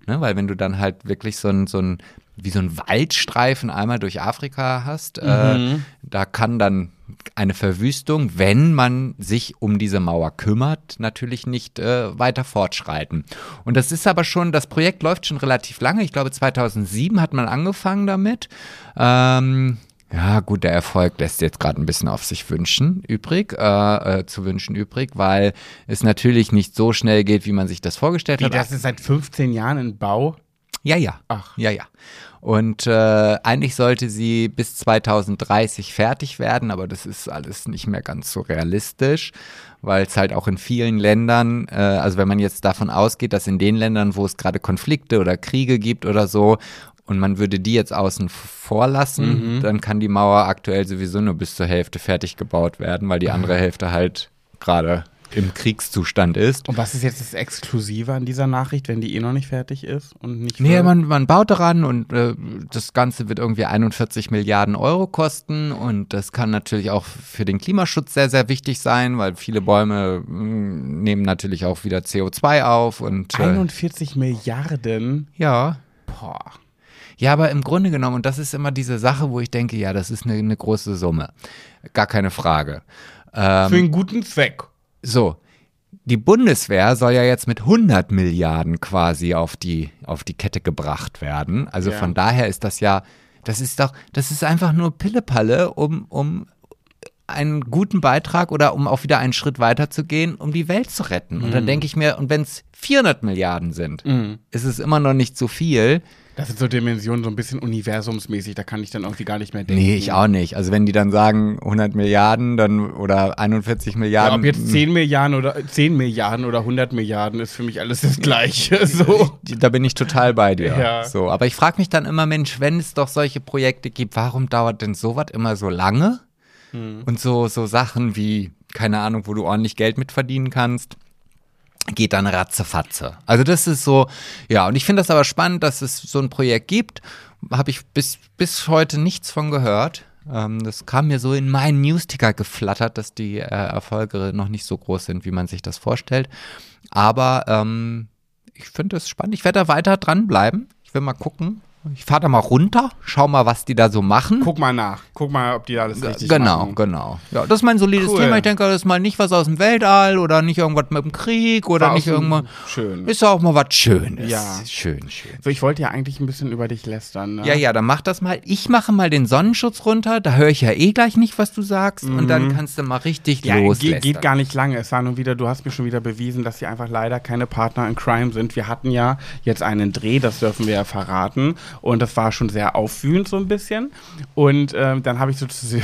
Ne, weil wenn du dann halt wirklich so ein, so ein, wie so ein Waldstreifen einmal durch Afrika hast, äh, da kann dann eine Verwüstung, wenn man sich um diese Mauer kümmert, natürlich nicht äh, weiter fortschreiten. Und das ist aber schon, das Projekt läuft schon relativ lange. Ich glaube, 2007 hat man angefangen damit. Ähm, ja, gut, der Erfolg lässt jetzt gerade ein bisschen auf sich wünschen, übrig, äh, äh, zu wünschen übrig, weil es natürlich nicht so schnell geht, wie man sich das vorgestellt Wie, hat. das ist seit 15 Jahren in Bau? Ja, ja. Ach. Ja, ja. Und äh, eigentlich sollte sie bis 2030 fertig werden, aber das ist alles nicht mehr ganz so realistisch, weil es halt auch in vielen Ländern, äh, also wenn man jetzt davon ausgeht, dass in den Ländern, wo es gerade Konflikte oder Kriege gibt oder so, und man würde die jetzt außen vor lassen, dann kann die Mauer aktuell sowieso nur bis zur Hälfte fertig gebaut werden, weil die andere Hälfte halt gerade im Kriegszustand ist. Und was ist jetzt das Exklusive an dieser Nachricht, wenn die eh noch nicht fertig ist und nicht Nee, man, man baut daran und äh, das Ganze wird irgendwie 41 Milliarden Euro kosten und das kann natürlich auch für den Klimaschutz sehr, sehr wichtig sein, weil viele Bäume mh, nehmen natürlich auch wieder CO2 auf und äh, 41 Milliarden. ja. Boah. Ja, aber im Grunde genommen, und das ist immer diese Sache, wo ich denke, ja, das ist eine, eine große Summe. Gar keine Frage. Ähm, Für einen guten Zweck. So, die Bundeswehr soll ja jetzt mit 100 Milliarden quasi auf die, auf die Kette gebracht werden. Also Ja. von daher ist das ja, das ist doch, das ist einfach nur Pillepalle, um, um einen guten Beitrag oder um auch wieder einen Schritt weiter zu gehen, um die Welt zu retten. Und dann denke ich mir, und wenn es 400 Milliarden sind, ist es immer noch nicht so viel. Das sind so Dimensionen, so ein bisschen universumsmäßig, da kann ich dann irgendwie gar nicht mehr denken. Nee, ich auch nicht. Also wenn die dann sagen 100 Milliarden dann oder 41 Ja, Milliarden. ob jetzt 10 Milliarden oder 10 Milliarden oder 100 Milliarden ist für mich alles das Gleiche. So. Da bin ich total bei dir. Ja. So, aber ich frage mich dann immer, Mensch, wenn es doch solche Projekte gibt, warum dauert denn sowas immer so lange? Hm. Und so, so Sachen wie, keine Ahnung, wo du ordentlich Geld mit verdienen kannst, geht dann ratzefatze. Also das ist so, ja, und ich finde das aber spannend, dass es so ein Projekt gibt. Habe ich bis, bis heute nichts von gehört. Ähm, das kam mir so in meinen Newsticker geflattert, dass die äh, Erfolge noch nicht so groß sind, wie man sich das vorstellt. Aber ähm, ich finde es spannend. Ich werde da weiter dranbleiben. Ich will mal gucken. Ich fahre da mal runter, schau mal, was die da so machen. Guck mal nach. Guck mal, ob die da alles richtig genau, machen. genau. Ja, das ist mein solides Cool. Thema. Ich denke, das ist mal nicht was aus dem Weltall oder nicht irgendwas mit dem Krieg oder War nicht irgendwas. Schön. Ist auch mal was Schönes. Ja. Schön, schön. So, ich wollte ja eigentlich ein bisschen über dich lästern. Ne? Ja, ja, dann mach das mal. Ich mache mal den Sonnenschutz runter. Da höre ich ja eh gleich nicht, was du sagst. Und dann kannst du mal richtig Mhm. Ja, loslästern. geht, geht gar nicht lange. Es war nur wieder, du hast mir schon wieder bewiesen, dass sie einfach leider keine Partner in Crime sind. Wir hatten ja jetzt einen Dreh, das dürfen wir ja verraten. Und das war schon sehr auffühlend so ein bisschen. Und ähm, dann habe ich so zu sie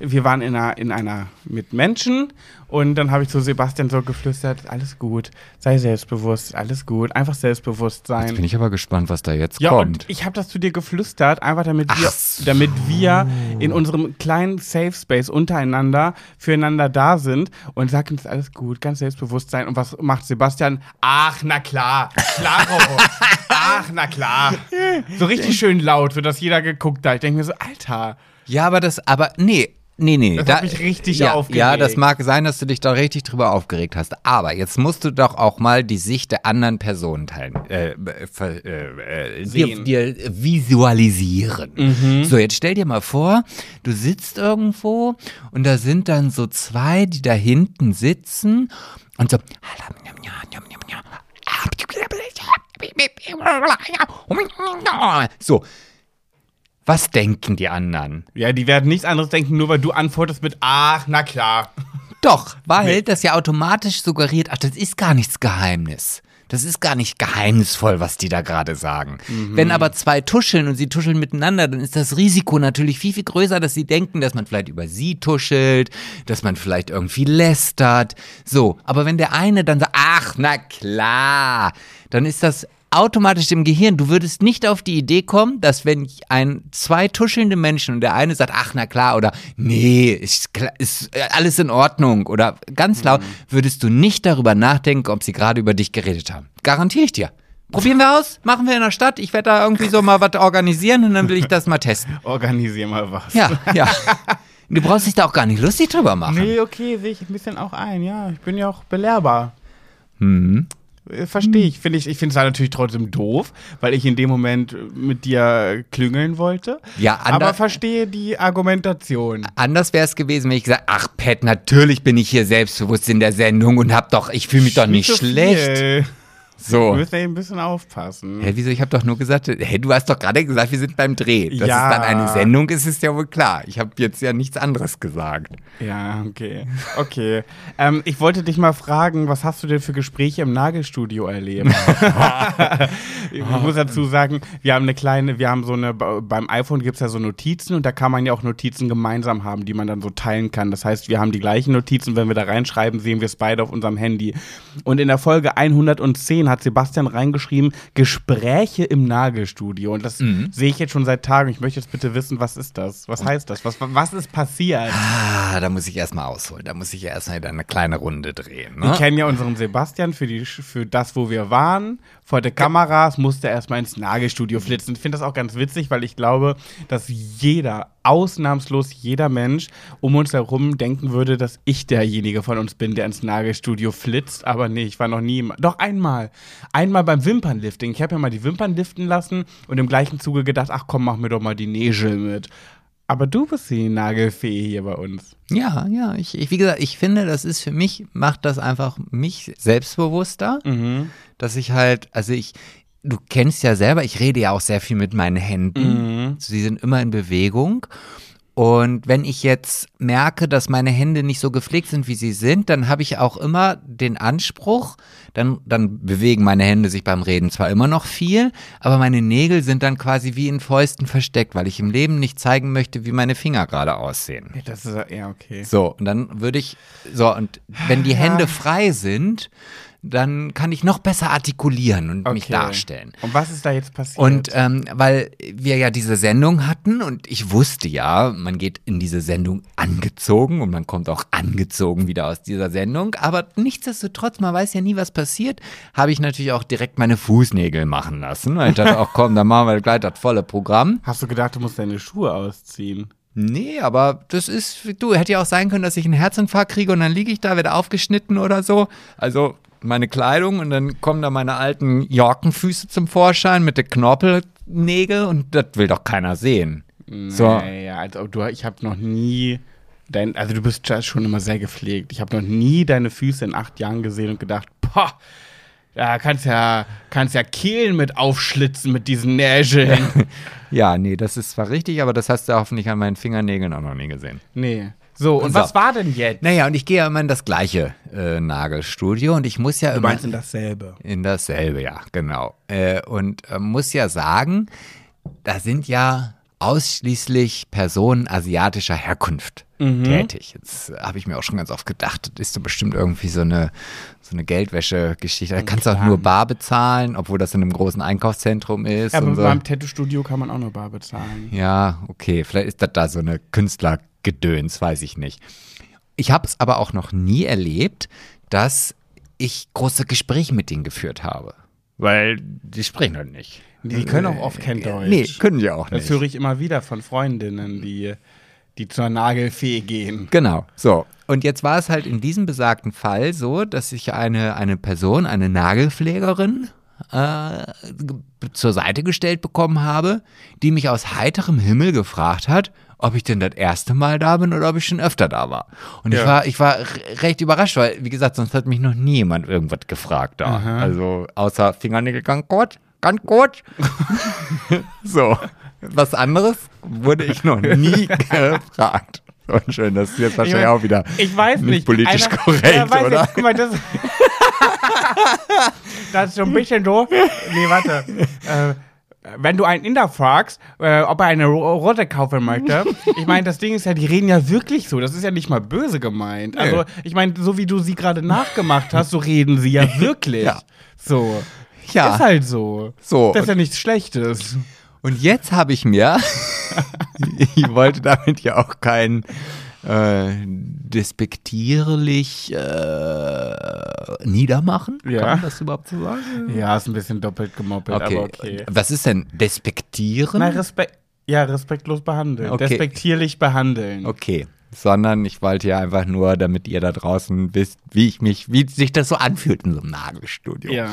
wir waren in einer, in einer mit Menschen und dann habe ich zu Sebastian so geflüstert, alles gut, sei selbstbewusst, alles gut, einfach selbstbewusst sein. Jetzt bin ich aber gespannt, was da jetzt ja, kommt. und ich habe das zu dir geflüstert, einfach damit wir, so. damit wir in unserem kleinen Safe Space untereinander füreinander da sind und sag uns alles gut, ganz selbstbewusst sein. Und was macht Sebastian? Ach, na klar, klaro. Ach, na klar. So richtig schön laut wird das jeder geguckt da. Ich denke mir so, Alter. Ja, aber das, aber nee. Nee, nee. Das hat mich richtig ja, aufgeregt. Ja, das mag sein, dass du dich da richtig drüber aufgeregt hast. Aber jetzt musst du doch auch mal die Sicht der anderen Personen teilen, äh, ver- äh, äh, dir, dir visualisieren. So, jetzt stell dir mal vor, du sitzt irgendwo und da sind dann so zwei, die da hinten sitzen und so. So. Was denken die anderen? Ja, die werden nichts anderes denken, nur weil du antwortest mit Ach, na klar. Doch, weil das ja automatisch suggeriert, ach, das ist gar nichts Geheimnis. Das ist gar nicht geheimnisvoll, was die da gerade sagen. Wenn aber zwei tuscheln und sie tuscheln miteinander, dann ist das Risiko natürlich viel, viel größer, dass sie denken, dass man vielleicht über sie tuschelt, dass man vielleicht irgendwie lästert. So, aber wenn der eine dann sagt, ach, na klar, dann ist das automatisch im Gehirn. Du würdest nicht auf die Idee kommen, dass wenn ein zwei tuschelnde Menschen und der eine sagt, ach na klar, oder nee, ist, ist äh, alles in Ordnung oder ganz laut, würdest du nicht darüber nachdenken, ob sie gerade über dich geredet haben. Garantiere ich dir. Probieren wir aus, machen wir in der Stadt. Ich werde da irgendwie so mal was organisieren und dann will ich das mal testen. Organisier mal was. Ja, ja. Du brauchst dich da auch gar nicht lustig drüber machen. Nee, okay, sehe ich ein bisschen auch ein, ja. Ich bin ja auch belehrbar. Mhm. Äh, Verstehe ich. Finde ich, ich finde es halt natürlich trotzdem doof, weil ich in dem Moment äh, mit dir klüngeln wollte. Ja, ander- aber verstehe die Argumentation. Anders wäre es gewesen, wenn ich gesagt, ach Pat, natürlich bin ich hier selbstbewusst in der Sendung und hab doch, ich fühle mich doch nicht so schlecht. viel. So. Du musst ja ein bisschen aufpassen. Hä, wieso? Ich habe doch nur gesagt, hey, du hast doch gerade gesagt, wir sind beim Dreh. Dass Ja. es dann eine Sendung ist, ist ja wohl klar. Ich habe jetzt ja nichts anderes gesagt. Ja, okay. Okay. ähm, ich wollte dich mal fragen, was hast du denn für Gespräche im Nagelstudio erlebt? ich muss dazu sagen, wir haben eine kleine, wir haben so eine, beim iPhone gibt es ja so Notizen und da kann man ja auch Notizen gemeinsam haben, die man dann so teilen kann. Das heißt, wir haben die gleichen Notizen, wenn wir da reinschreiben, sehen wir es beide auf unserem Handy. Und in der Folge 110 hat Sebastian reingeschrieben, Gespräche im Nagelstudio. Und das sehe ich jetzt schon seit Tagen. Ich möchte jetzt bitte wissen, was ist das? Was heißt das? Was, was ist passiert? Ah, da muss ich erstmal ausholen. Da muss ich ja erstmal wieder eine kleine Runde drehen. Wir Ne? kennen ja unseren Sebastian für, die, für das, wo wir waren. Vor der Kameras musste er erstmal ins Nagelstudio flitzen. Ich finde das auch ganz witzig, weil ich glaube, dass jeder, ausnahmslos jeder Mensch um uns herum denken würde, dass ich derjenige von uns bin, der ins Nagelstudio flitzt. Aber nee, ich war noch nie. Doch einmal. Einmal beim Wimpernlifting. Ich habe ja mal die Wimpern liften lassen und im gleichen Zuge gedacht, ach komm, mach mir doch mal die Nägel mit. Aber du bist die Nagelfee hier bei uns. Ja, ja. Ich, ich, wie gesagt, ich finde, das ist für mich, macht das einfach mich selbstbewusster, Mhm. dass ich halt, also ich, du kennst ja selber, ich rede ja auch sehr viel mit meinen Händen. Sie sind immer in Bewegung. Und wenn ich jetzt merke, dass meine Hände nicht so gepflegt sind, wie sie sind, dann habe ich auch immer den Anspruch, dann, dann bewegen meine Hände sich beim Reden zwar immer noch viel, aber meine Nägel sind dann quasi wie in Fäusten versteckt, weil ich im Leben nicht zeigen möchte, wie meine Finger gerade aussehen. Ja, Das ist ja okay. So, und dann würde ich, so, und wenn die Hände frei sind, dann kann ich noch besser artikulieren und mich Okay. darstellen. Und was ist da jetzt passiert? Und ähm, weil wir ja diese Sendung hatten und ich wusste ja, man geht in diese Sendung angezogen und man kommt auch angezogen wieder aus dieser Sendung, aber nichtsdestotrotz, man weiß ja nie, was passiert, habe ich natürlich auch direkt meine Fußnägel machen lassen. Weil ich dachte auch, komm, dann machen wir gleich das volle Programm. Hast du gedacht, du musst deine Schuhe ausziehen? Nee, aber das ist, du, hätte ja auch sein können, dass ich einen Herzinfarkt kriege und dann liege ich da, werde aufgeschnitten oder so. Also meine Kleidung und dann kommen da meine alten Jorkenfüße zum Vorschein mit den Knorpelnägel und das will doch keiner sehen. So. Naja, als ob du, ich habe noch nie, dein, also du bist ja schon immer sehr gepflegt. Ich habe noch nie deine Füße in acht Jahren gesehen und gedacht, boah, da kannst ja, kannst ja Kehlen mit aufschlitzen mit diesen Nägeln. Ja, nee, das ist zwar richtig, aber das hast du hoffentlich an meinen Fingernägeln auch noch nie gesehen. nee. So, und So. was war denn jetzt? Naja, und ich gehe ja immer in das gleiche äh, Nagelstudio und ich muss ja Du immer. meinst in dasselbe. In dasselbe, ja, genau. Äh, und äh, muss ja sagen, da sind ja ausschließlich Personen asiatischer Herkunft tätig. Jetzt äh, habe ich mir auch schon ganz oft gedacht, das ist doch bestimmt irgendwie so eine, so eine Geldwäsche-Geschichte. Da kannst du auch nur bar bezahlen, obwohl das in einem großen Einkaufszentrum ist. Ja, aber und so. beim Tattoo-Studio kann man auch nur bar bezahlen. Ja, okay, vielleicht ist das da so eine Künstlergedöns, weiß ich nicht. Ich habe es aber auch noch nie erlebt, dass ich große Gespräche mit denen geführt habe. Weil die sprechen halt nicht. Die können auch oft kein Deutsch. Nee, können die auch Das nicht. höre ich immer wieder von Freundinnen, die, die zur Nagelfee gehen. Genau, so. Und jetzt war es halt in diesem besagten Fall so, dass ich eine, eine Person, eine Nagelpflegerin, äh, zur Seite gestellt bekommen habe, die mich aus heiterem Himmel gefragt hat, ob ich denn das erste Mal da bin oder ob ich schon öfter da war. Und ich Ja. war, ich war recht überrascht, weil, wie gesagt, sonst hat mich noch nie jemand irgendwas gefragt da. Also, außer Fingernägel ganz gut, ganz gut. so. Was anderes wurde ich noch nie gefragt. So schön, das ist jetzt wahrscheinlich mein, auch wieder Ich weiß nicht nicht. politisch Einer- korrekt, weiß oder? Ich, guck mal, das, das ist so ein bisschen so. Nee, warte. Äh, wenn du einen Inder fragst, äh, ob er eine Ro- Rotte kaufen möchte, ich meine, das Ding ist ja, die reden ja wirklich so. Das ist ja nicht mal böse gemeint. Also, ich meine, so wie du sie gerade nachgemacht hast, so reden sie ja wirklich. Ja. So. Ja. Ist halt so. So. Das ist ja nichts Schlechtes. Und jetzt habe ich mir, ich wollte damit ja auch kein äh, despektierlich äh, niedermachen. Ja. Kann man das überhaupt so sagen? Ja, ist ein bisschen doppelt gemoppelt, aber okay. Was ist denn despektieren? Na, Respekt. Ja, respektlos behandeln. Okay. Despektierlich behandeln. Okay. Sondern ich wollte ja einfach nur, damit ihr da draußen wisst, wie ich mich, wie sich das so anfühlt in so einem Nagelstudio. Ja.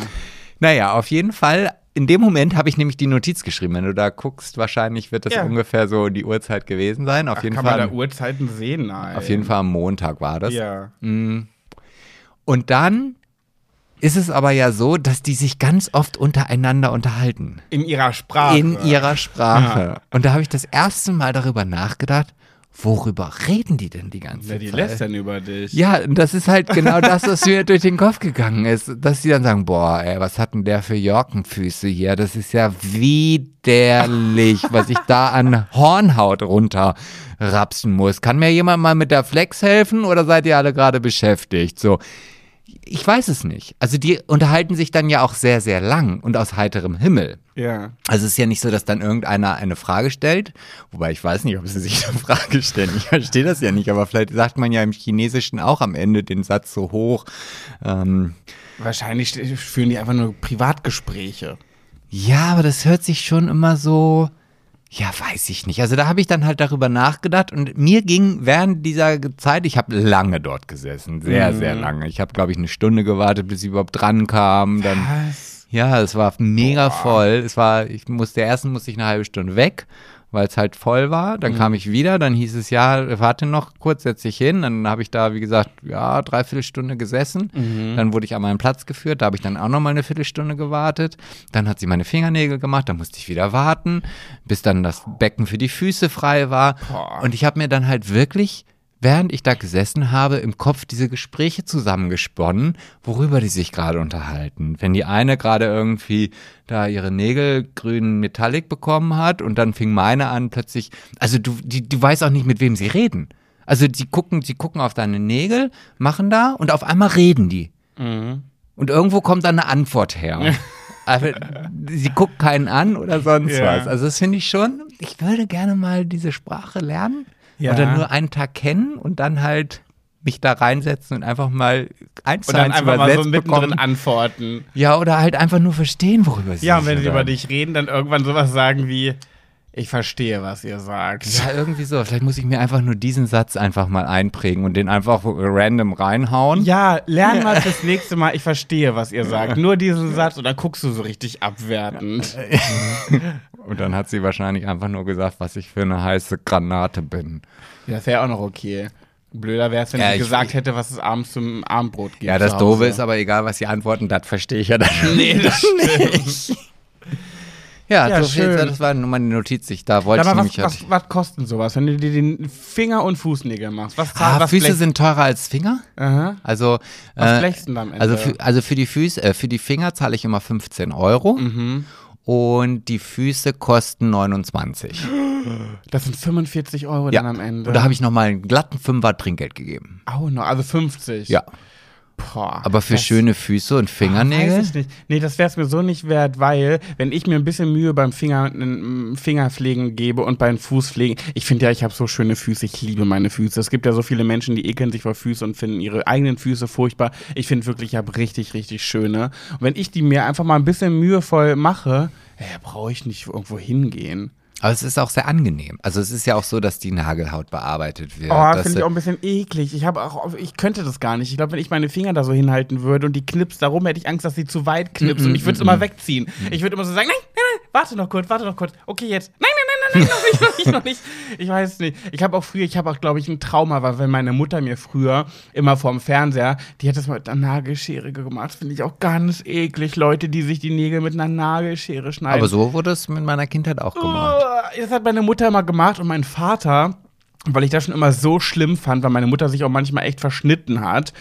Naja, auf jeden Fall. In dem Moment habe ich nämlich die Notiz geschrieben. Wenn du da guckst, wahrscheinlich wird das Ja. ungefähr so die Uhrzeit gewesen sein. Auf jeden Kann Fall. man da Uhrzeiten sehen? Nein. auf jeden Fall am Montag war das. Ja. Und dann ist es aber ja so, dass die sich ganz oft untereinander unterhalten. In ihrer Sprache. In ihrer Sprache. Und da habe ich das erste Mal darüber nachgedacht, worüber reden die denn die ganze Wer die Zeit? lästern über dich. Ja, und das ist halt genau das, was mir durch den Kopf gegangen ist. Dass die dann sagen, boah, ey, was hat denn der für Jorkenfüße hier? Das ist ja widerlich, was ich da an Hornhaut runterrapsen muss. Kann mir jemand mal mit der Flex helfen oder seid ihr alle gerade beschäftigt? So. Ich weiß es nicht. Also die unterhalten sich dann ja auch sehr, sehr lang und aus heiterem Himmel. Ja. Also es ist ja nicht so, dass dann irgendeiner eine Frage stellt, wobei ich weiß nicht, ob sie sich eine Frage stellen. Ich verstehe das ja nicht, aber vielleicht sagt man ja im Chinesischen auch am Ende den Satz so hoch. Ähm, Wahrscheinlich führen die einfach nur Privatgespräche. ja, aber das hört sich schon immer so, ja, weiß ich nicht. Also da habe ich dann halt darüber nachgedacht und mir ging während dieser Zeit, ich habe lange dort gesessen, sehr, sehr lange. Ich habe, glaube ich, eine Stunde gewartet, bis ich überhaupt dran kam. Dann Was? Ja, es war mega voll. Es war, ich musste, erstens musste ich eine halbe Stunde weg, weil es halt voll war. Dann kam ich wieder, dann hieß es, ja, warte noch kurz, setz dich hin. Dann habe ich da, wie gesagt, ja, dreiviertel Stunde gesessen. Dann wurde ich an meinen Platz geführt, da habe ich dann auch noch mal eine Viertelstunde gewartet. Dann hat sie meine Fingernägel gemacht, dann musste ich wieder warten, bis dann das Becken für die Füße frei war. Boah. Und ich habe mir dann halt wirklich während ich da gesessen habe, im Kopf diese Gespräche zusammengesponnen, worüber die sich gerade unterhalten. Wenn die eine gerade irgendwie da ihre Nägel grün Metallic bekommen hat und dann fing meine an plötzlich, also du, die, du weißt auch nicht, mit wem sie reden. Also die gucken, sie gucken auf deine Nägel, machen da und auf einmal reden die. Und irgendwo kommt dann eine Antwort her. Aber sie guckt keinen an oder sonst Ja. was. Also das finde ich schon, ich würde gerne mal diese Sprache lernen. Ja. Oder nur einen Tag kennen und dann halt mich da reinsetzen und einfach mal eins Und zu dann eins einfach mal so mittendrin bekommen. antworten. Ja, oder halt einfach nur verstehen, worüber sie Ja, und wenn die über dich reden, dann irgendwann sowas sagen wie, ich verstehe, was ihr sagt. Ja, irgendwie so. Vielleicht muss ich mir einfach nur diesen Satz einfach mal einprägen und den einfach random reinhauen. Ja, lern mal fürs nächste Mal, ich verstehe, was ihr sagt. Nur diesen Satz und dann guckst du so richtig abwertend. Und dann hat sie wahrscheinlich einfach nur gesagt, was ich für eine heiße Granate bin. Ja, das wäre auch noch okay. Blöder wäre es, wenn Ja, sie ich- gesagt hätte, was es abends zum Abendbrot gibt. Ja, das Doofe ist aber egal, was sie antworten, das verstehe ich ja dann Nee, das stimmt. nicht. Ja, Ja, so viel, schön. das war nur meine Notiz. Ich, da wollte Aber ich was, was, was kostet sowas, wenn du dir den Finger- und Fußnägel machst? Was ah, was Füße blech- sind teurer als Finger? Aha. Also, Was äh, am Ende? also, für, also für die Füße, äh, für die Finger zahle ich immer 15 Euro Mhm. Und die Füße kosten 29. das sind 45 Euro Ja. dann am Ende. Und da habe ich nochmal einen glatten Fünfer Trinkgeld gegeben. Au, no, also 50. Ja. Boah, Aber für schöne Füße und Ah, Fingernägel. Weiß ich nicht. Nee, das wäre es mir so nicht wert, weil, wenn ich mir ein bisschen Mühe beim Finger, Fingerpflegen gebe und beim Fußpflegen, ich finde ja, ich habe so schöne Füße, ich liebe meine Füße. Es gibt ja so viele Menschen, die ekeln sich vor Füßen und finden ihre eigenen Füße furchtbar. Ich finde wirklich, ich habe richtig, richtig schöne. Und wenn ich die mir einfach mal ein bisschen mühevoll mache, äh, brauche ich nicht irgendwo hingehen. Aber es ist auch sehr angenehm. Also es ist ja auch so, dass die Nagelhaut bearbeitet wird. Oh, finde ich auch ein bisschen eklig. Ich habe auch, ich könnte das gar nicht. Ich glaube, wenn ich meine Finger da so hinhalten würde und die knipst darum, hätte ich Angst, dass sie zu weit knipst und ich würde es immer wegziehen. Ich würde immer so sagen, nein, warte noch kurz, warte noch kurz. Okay, jetzt. Nein, nein, nein, nein, nein, noch nicht, noch nicht, noch nicht. Ich weiß nicht. Ich habe auch früher, ich habe auch, glaube ich, ein Trauma, weil wenn meine Mutter mir früher immer vorm Fernseher, die hat das mal mit einer Nagelschere gemacht. Finde ich auch ganz eklig. Leute, die sich die Nägel mit einer Nagelschere schneiden. aber so wurde es mit meiner Kindheit auch gemacht. Oh, Das hat meine Mutter immer gemacht und mein Vater, weil ich das schon immer so schlimm fand, weil meine Mutter sich auch manchmal echt verschnitten hat,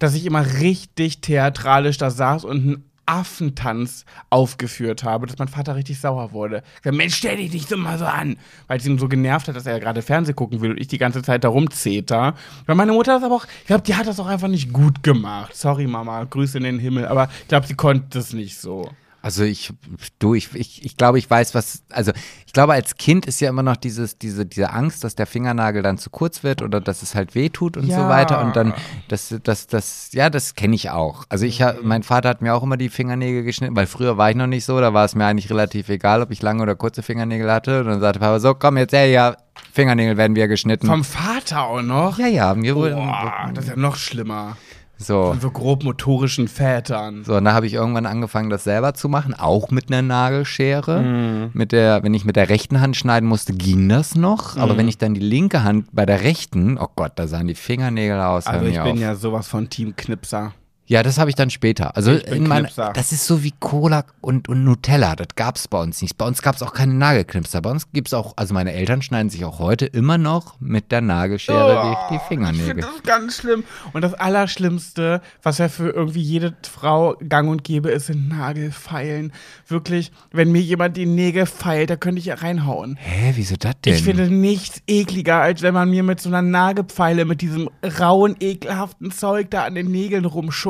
dass ich immer richtig theatralisch da saß und einen Affentanz aufgeführt habe, dass mein Vater richtig sauer wurde. Gesagt, Mensch, stell dich nicht so mal so an. Weil es ihn so genervt hat, dass er gerade Fernsehen gucken will und ich die ganze Zeit da rumzeter. Weil meine Mutter das aber auch, ich glaube, die hat das auch einfach nicht gut gemacht. Sorry, Mama, Grüße in den Himmel. Aber ich glaube, sie konnte es nicht so. Also ich, du, ich, ich, ich glaube, ich weiß, was, also ich glaube, als Kind ist ja immer noch dieses, diese, diese Angst, dass der Fingernagel dann zu kurz wird oder dass es halt weh tut und so Ja. weiter. Und dann, das, das, das, ja, das kenne ich auch. Also ich, hab- mein Vater hat mir auch immer die Fingernägel geschnitten, weil früher war ich noch nicht so, da war es mir eigentlich relativ egal, ob ich lange oder kurze Fingernägel hatte. Und dann sagte Papa, so, komm jetzt her, ja, Fingernägel werden wir geschnitten. Vom Vater auch noch? ja, ja, mir wurde, Boah, das ist ja noch schlimmer. So. Von so grob motorischen Vätern. So, und da habe ich irgendwann angefangen, das selber zu machen, auch mit einer Nagelschere. Mit der, wenn ich mit der rechten Hand schneiden musste, ging das noch. Aber wenn ich dann die linke Hand bei der rechten, oh Gott, da sahen die Fingernägel aus. Also ich bin auf. ja sowas von Team Knipser. Ja, das habe ich dann später. Also in Knipser. das ist so wie Cola und, und Nutella. Das gab es bei uns nicht. Bei uns gab es auch keine Nagelknipser. Bei uns gibt es auch, also meine Eltern schneiden sich auch heute immer noch mit der Nagelschere die, die Oh, Ich finde Fingernägel. das ganz schlimm. Und das Allerschlimmste, was ja für irgendwie jede Frau gang und gäbe ist, sind Nagelfeilen. Wirklich, wenn mir jemand die Nägel feilt, da könnte ich ja reinhauen. Hä, wieso das denn? Ich finde nichts ekliger, als wenn man mir mit so einer Nagelpfeile, mit diesem rauen, ekelhaften Zeug da an den Nägeln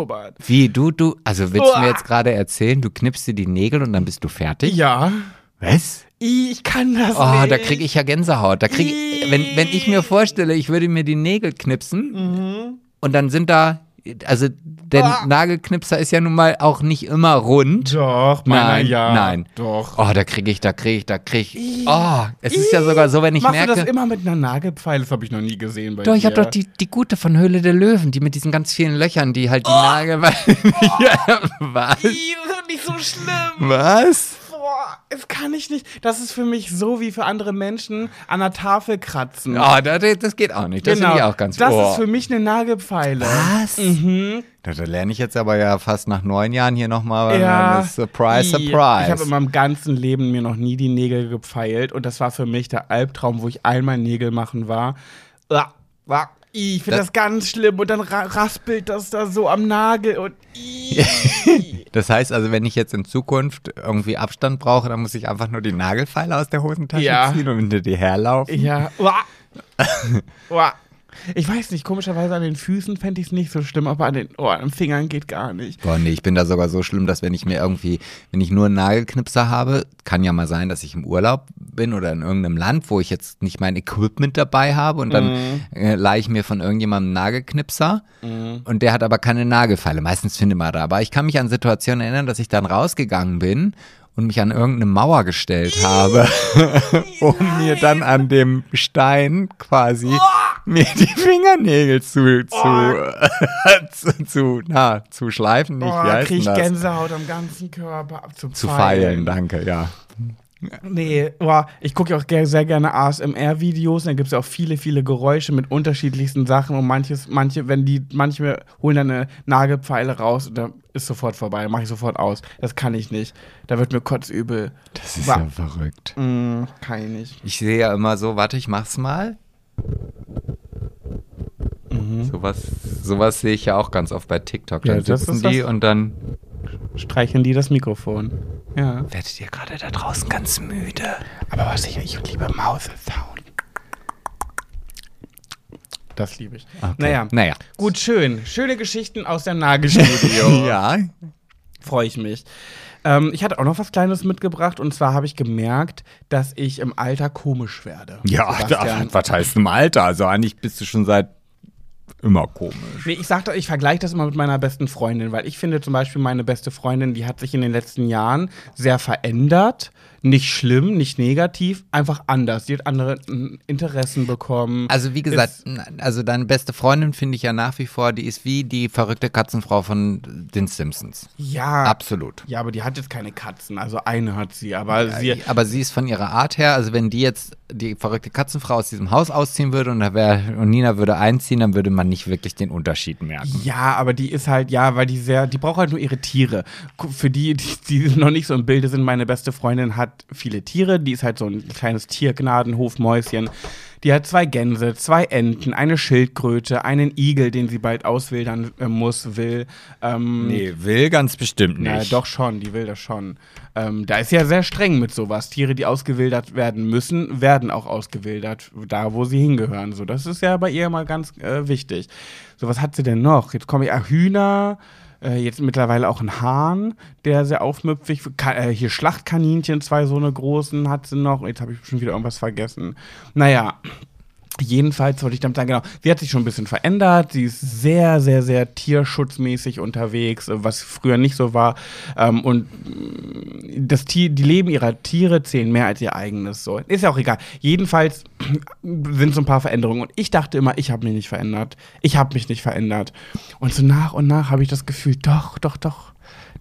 rumschubbert. Wie, du, du, also willst du mir Uah. jetzt gerade erzählen, du knippst dir die Nägel und dann bist du fertig? Ja. Was? Ich kann das Oh, nicht. da kriege ich ja Gänsehaut. Da krieg ich, wenn, wenn ich mir vorstelle, ich würde mir die Nägel knipsen und dann sind da, also der Ah. Nagelknipser ist ja nun mal auch nicht immer rund. Doch, Nein, ja. nein. Doch. Oh, da kriege ich, da kriege ich, da kriege ich. Oh, es ist ja sogar so, wenn ich Machst merke. du das immer mit einer Nagelpfeile? Das habe ich noch nie gesehen bei doch, ich dir. habe doch die, die gute von Höhle der Löwen, die mit diesen ganz vielen Löchern, die halt die Oh. Nagel. ja, was? Ih, Das ist doch nicht so schlimm. Was? Das kann ich nicht. Das ist für mich so wie für andere Menschen an der Tafel kratzen. Oh, das, das geht auch nicht. Das finde ich auch ganz Das oh. ist für mich eine Nagelpfeile. Was? Mhm. Da, da lerne ich jetzt aber ja fast nach neun Jahren hier nochmal. Ja. Surprise, Ih, surprise. Ich habe in meinem ganzen Leben mir noch nie die Nägel gepfeilt und das war für mich der Albtraum, wo ich einmal Nägel machen war. Uah, uah, ih, Ich finde Das- das, ganz schlimm und dann ra raspelt das da so am Nagel und das heißt also, wenn ich jetzt in Zukunft irgendwie Abstand brauche, dann muss ich einfach nur die Nagelfeile aus der Hosentasche Ja. ziehen und hinter die herlaufen. Ja. Uah. Uah. Ich weiß nicht, komischerweise an den Füßen fände ich es nicht so schlimm, aber an den, oh, an Fingern geht gar nicht. Boah, nee, ich bin da sogar so schlimm, dass wenn ich mir irgendwie, wenn ich nur einen Nagelknipser habe, kann ja mal sein, dass ich im Urlaub bin oder in irgendeinem Land, wo ich jetzt nicht mein Equipment dabei habe und dann äh, leihe ich mir von irgendjemandem einen Nagelknipser und der hat aber keine Nagelfeile. Meistens findet man da. Aber ich kann mich an Situationen erinnern, dass ich dann rausgegangen bin und mich an irgendeine Mauer gestellt habe, um mir dann an dem Stein quasi mir die Fingernägel zu, zu, zu, zu, na, zu schleifen, nicht, Oh, wie heißt krieg das? Gänsehaut am ganzen Körper Zu feilen, danke, ja. Nee, boah, ich gucke ja auch sehr gerne ASMR-Videos. Da gibt es ja auch viele, viele Geräusche mit unterschiedlichsten Sachen. Und manches, manche, wenn die, manche holen dann eine Nagelpfeile raus und da ist sofort vorbei. Mache ich sofort aus. Das kann ich nicht. Da wird mir kotzübel. Das ist Wa- ja verrückt. Mm, kann ich nicht. Ich sehe ja immer so, warte, ich mach's mal. Sowas, sowas sehe ich ja auch ganz oft bei TikTok. Ja, Dann das sitzen die und dann Streicheln die das Mikrofon. Ja. werdet ihr gerade da draußen ganz müde. Aber was ich, ich liebe Mouth-Sound. Das liebe ich. Naja. Naja. Gut, schön. Schöne Geschichten aus dem Nagelstudio. Ja. Freue ich mich. Ähm, ich hatte auch noch was Kleines mitgebracht und zwar habe ich gemerkt, dass ich im Alter komisch werde. Ja, Sebastian. was heißt im Alter? Also eigentlich bist du schon seit immer komisch. Nee, ich sagte, ich vergleiche das immer mit meiner besten Freundin, weil ich finde zum Beispiel meine beste Freundin, die hat sich in den letzten Jahren sehr verändert. Nicht schlimm, nicht negativ, einfach anders. Die hat andere mm, Interessen bekommen. Also wie gesagt, Ist- also deine beste Freundin finde ich ja nach wie vor, die ist wie die verrückte Katzenfrau von den Simpsons. ja. Absolut. Ja, aber die hat jetzt keine Katzen. Also eine hat sie, aber sie. Aber sie ist von ihrer Art her, also wenn die jetzt die verrückte Katzenfrau aus diesem Haus ausziehen würde und, da wär, und Nina würde einziehen, dann würde man nicht wirklich den Unterschied merken. Ja, aber die ist halt, ja, weil die sehr, die braucht halt nur ihre Tiere. Für die, die, die noch nicht so im Bilde sind, meine beste Freundin hat viele Tiere. Die ist halt so ein kleines Tiergnadenhofmäuschen. Die hat zwei Gänse, zwei Enten, eine Schildkröte, einen Igel, den sie bald auswildern äh, muss, will. Ähm, Nee, will ganz bestimmt nicht. Na, doch schon, die will das schon. Ähm, da ist ja sehr streng mit sowas. Tiere, die ausgewildert werden müssen, werden auch ausgewildert, da wo sie hingehören. So, das ist ja bei ihr mal ganz äh, wichtig. So, was hat sie denn noch? Jetzt komme ich, ah, Hühner, äh, jetzt mittlerweile auch ein Hahn, der sehr aufmüpfig, Ka äh, hier Schlachtkaninchen, zwei so eine großen hat sie noch. Jetzt habe ich schon wieder irgendwas vergessen. Naja, Jedenfalls wollte ich damit sagen, genau, sie hat sich schon ein bisschen verändert. Sie ist sehr, sehr, sehr tierschutzmäßig unterwegs, was früher nicht so war. Ähm, und mm, das Tier, die Leben ihrer Tiere zählen mehr als ihr eigenes. So. Ist ja auch egal. Jedenfalls sind so ein paar Veränderungen. Und ich dachte immer, ich habe mich nicht verändert. Ich habe mich nicht verändert. Und so nach und nach habe ich das Gefühl, doch, doch, doch,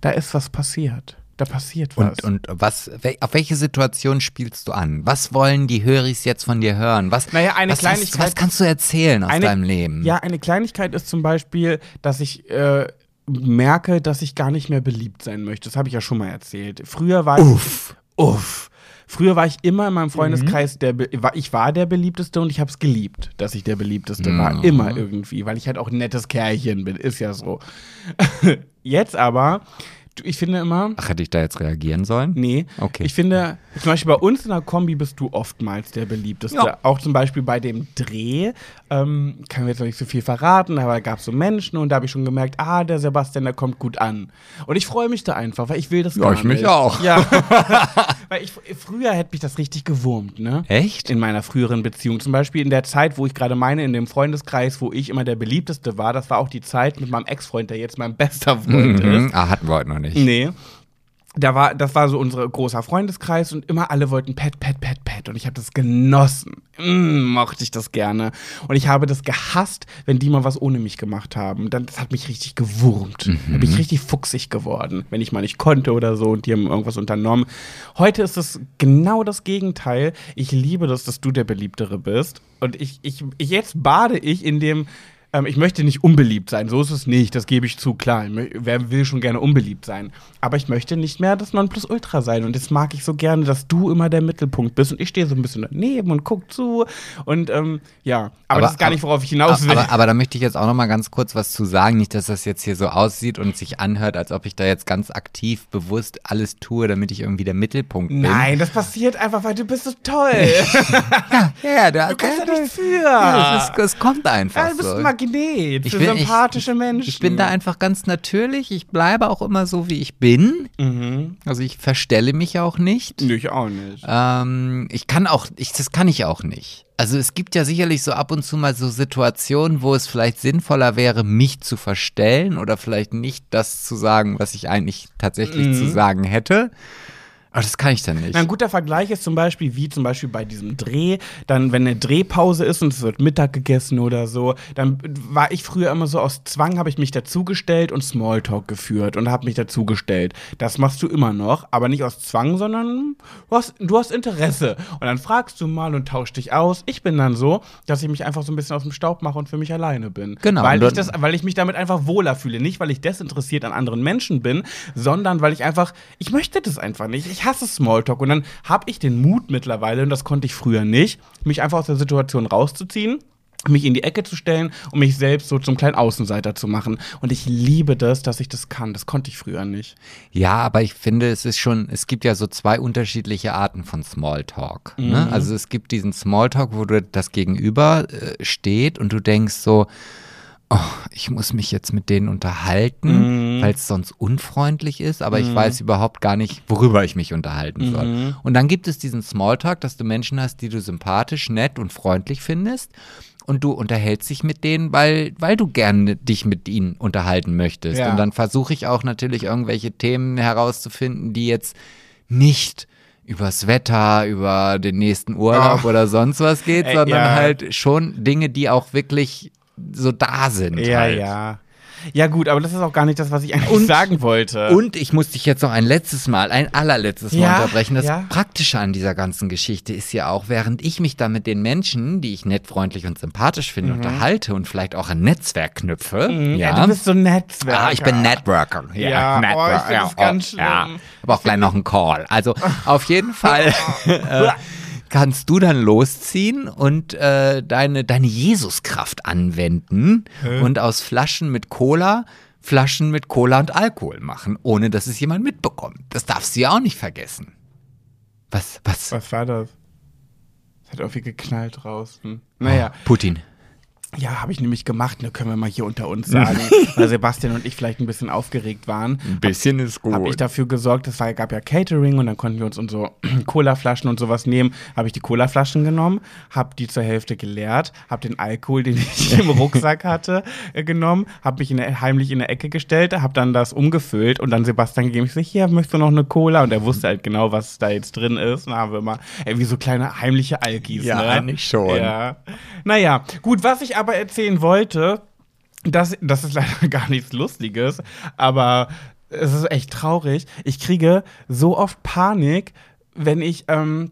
da ist was passiert. Da passiert was. Und, und was, auf welche Situation spielst du an? Was wollen die Höris jetzt von dir hören? Was, Naja, eine was, Kleinigkeit- Was, was kannst du erzählen aus Eine- deinem Leben? Ja, eine Kleinigkeit ist zum Beispiel, dass ich äh, merke, dass ich gar nicht mehr beliebt sein möchte. Das habe ich ja schon mal erzählt. Früher war Uff. ich. Uff. Früher war ich immer in meinem Mhm. Freundeskreis der war, ich war der beliebteste und ich habe es geliebt, dass ich der beliebteste war Mhm. immer irgendwie, weil ich halt auch ein nettes Kerlchen bin, ist ja so. Jetzt aber ich finde immer Ach, hätte ich da jetzt reagieren sollen? Nee. Okay. Ich finde, zum Beispiel bei uns in der Kombi bist du oftmals der beliebteste. Ja. Auch zum Beispiel bei dem Dreh, ähm, können wir jetzt noch nicht so viel verraten, aber da gab es so Menschen und da habe ich schon gemerkt, ah, der Sebastian, der kommt gut an. Und ich freue mich da einfach, weil ich will das Ja, gar ich mich auch. Ja. weil ich, früher hätte mich das richtig gewurmt, ne? Echt? In meiner früheren Beziehung. Zum Beispiel in der Zeit, wo ich gerade meine, in dem Freundeskreis, wo ich immer der beliebteste war, das war auch die Zeit mit meinem Ex-Freund, der jetzt mein bester Freund ist. Mhm. Ah, hatten wir heute noch nicht. Nee. Da war, das war so unser großer Freundeskreis und immer alle wollten Pet, Pet, Pet, Pet. Und ich habe das genossen. Mm, mochte ich das gerne. Und ich habe das gehasst, wenn die mal was ohne mich gemacht haben. Dann, das hat mich richtig gewurmt. Da bin ich richtig fuchsig geworden, wenn ich mal nicht konnte oder so und die haben irgendwas unternommen. Heute ist es genau das Gegenteil. Ich liebe das, dass du der Beliebtere bist. Und ich, ich jetzt bade ich in dem ähm, ich möchte nicht unbeliebt sein, so ist es nicht, das gebe ich zu, klar. Ich Wer will schon gerne unbeliebt sein? Aber ich möchte nicht mehr das Nonplusultra sein. Und das mag ich so gerne, dass du immer der Mittelpunkt bist. Und ich stehe so ein bisschen daneben und guck zu. Und ähm, ja, aber, das ist gar nicht, worauf ich hinaus will. Aber, aber da möchte ich jetzt auch noch mal ganz kurz was zu sagen. Nicht, dass das jetzt hier so aussieht und sich anhört, als ob ich da jetzt ganz aktiv bewusst alles tue, damit ich irgendwie der Mittelpunkt bin. Nein, das passiert einfach, weil du bist so toll. Ja, ja, da, Du kannst da- nichts für. Ja, es, ist- es kommt einfach Ja, du bist so. ein Magnet Ich für bin- ich- sympathische Menschen. Ich bin da einfach ganz natürlich. Ich bleibe auch immer so, wie ich bin. Mhm. Also ich verstelle mich auch nicht. Ich auch nicht. Ähm, ich kann auch, ich, das kann ich auch nicht. Also es gibt ja sicherlich so ab und zu mal so Situationen, wo es vielleicht sinnvoller wäre, mich zu verstellen oder vielleicht nicht das zu sagen, was ich eigentlich tatsächlich Mhm. zu sagen hätte. Aber das kann ich dann nicht. Ein guter Vergleich ist zum Beispiel, wie zum Beispiel bei diesem Dreh, dann, wenn eine Drehpause ist und es wird Mittag gegessen oder so, dann war ich früher immer so aus Zwang, habe ich mich dazugestellt und Smalltalk geführt und habe mich dazugestellt. Das machst du immer noch, aber nicht aus Zwang, sondern du hast, du hast Interesse. Und dann fragst du mal und tauschst dich aus. Ich bin dann so, dass ich mich einfach so ein bisschen aus dem Staub mache und für mich alleine bin. Genau. Weil ich, das, weil ich mich damit einfach wohler fühle. Nicht, weil ich desinteressiert an anderen Menschen bin, sondern weil ich einfach, ich möchte das einfach nicht. Ich hasse Smalltalk. Und dann habe ich den Mut mittlerweile, und das konnte ich früher nicht, mich einfach aus der Situation rauszuziehen mich in die Ecke zu stellen und mich selbst so zum kleinen Außenseiter zu machen. Und ich liebe das, dass ich das kann. Das konnte ich früher nicht. Ja, aber ich finde, es ist schon, es gibt ja so zwei unterschiedliche Arten von Smalltalk. Mhm. Ne? Also es gibt diesen Smalltalk, wo du das Gegenüber äh, steht und du denkst so, oh, ich muss mich jetzt mit denen unterhalten, Mhm. weil es sonst unfreundlich ist, aber ich weiß überhaupt gar nicht, worüber ich mich unterhalten soll. Mhm. Und dann gibt es diesen Smalltalk, dass du Menschen hast, die du sympathisch, nett und freundlich findest. Und du unterhältst dich mit denen, weil, weil du gerne dich mit ihnen unterhalten möchtest. Ja. Und dann versuche ich auch natürlich irgendwelche Themen herauszufinden, die jetzt nicht übers Wetter, über den nächsten Urlaub Ach. oder sonst was geht, Ey, sondern ja. halt schon Dinge, die auch wirklich so da sind. Ja, halt. ja. Ja, gut, aber das ist auch gar nicht das, was ich eigentlich Und- sagen wollte. Und ich muss dich jetzt noch ein letztes Mal, ein allerletztes Mal Ja, unterbrechen. Das ja. Praktische an dieser ganzen Geschichte ist ja auch, während ich mich da mit den Menschen, die ich nett, freundlich und sympathisch finde, unterhalte und vielleicht auch ein Netzwerk knüpfe. Mhm. ja. Ja, du bist so ein Netzwerk. Ah, ich bin Networker. Ja, Ja, oh, Networker. ich find das ganz Ja, schlimm. aber auch gleich noch einen Call. Also auf jeden Fall äh, kannst du dann losziehen und äh, deine, deine Jesuskraft anwenden und aus Flaschen mit Cola Flaschen mit Cola und Alkohol machen, ohne dass es jemand mitbekommt. Das darfst du ja auch nicht vergessen. Was, was? Was war das? Es hat irgendwie geknallt draußen. Naja, Putin. Ja, habe ich nämlich gemacht, ne, können wir mal hier unter uns sagen, weil Sebastian und ich vielleicht ein bisschen aufgeregt waren. Ein bisschen ist gut. Habe ich dafür gesorgt, es war, gab ja Catering und dann konnten wir uns unsere Colaflaschen und sowas nehmen. Habe ich die Colaflaschen genommen, habe die zur Hälfte geleert, habe den Alkohol, den ich im Rucksack hatte, äh, genommen, habe mich in der, heimlich in der Ecke gestellt, habe dann das umgefüllt und dann Sebastian gegeben. Ich so, hier, möchtest du noch eine Cola? Und er wusste halt genau, was da jetzt drin ist. Dann haben wir mal, ey, wie so kleine heimliche Alkis, Ja, ne? eigentlich schon. Ja. Naja, gut, was ich aber erzählen wollte, das, das ist leider gar nichts Lustiges, aber es ist echt traurig. Ich kriege so oft Panik, wenn ich, ähm,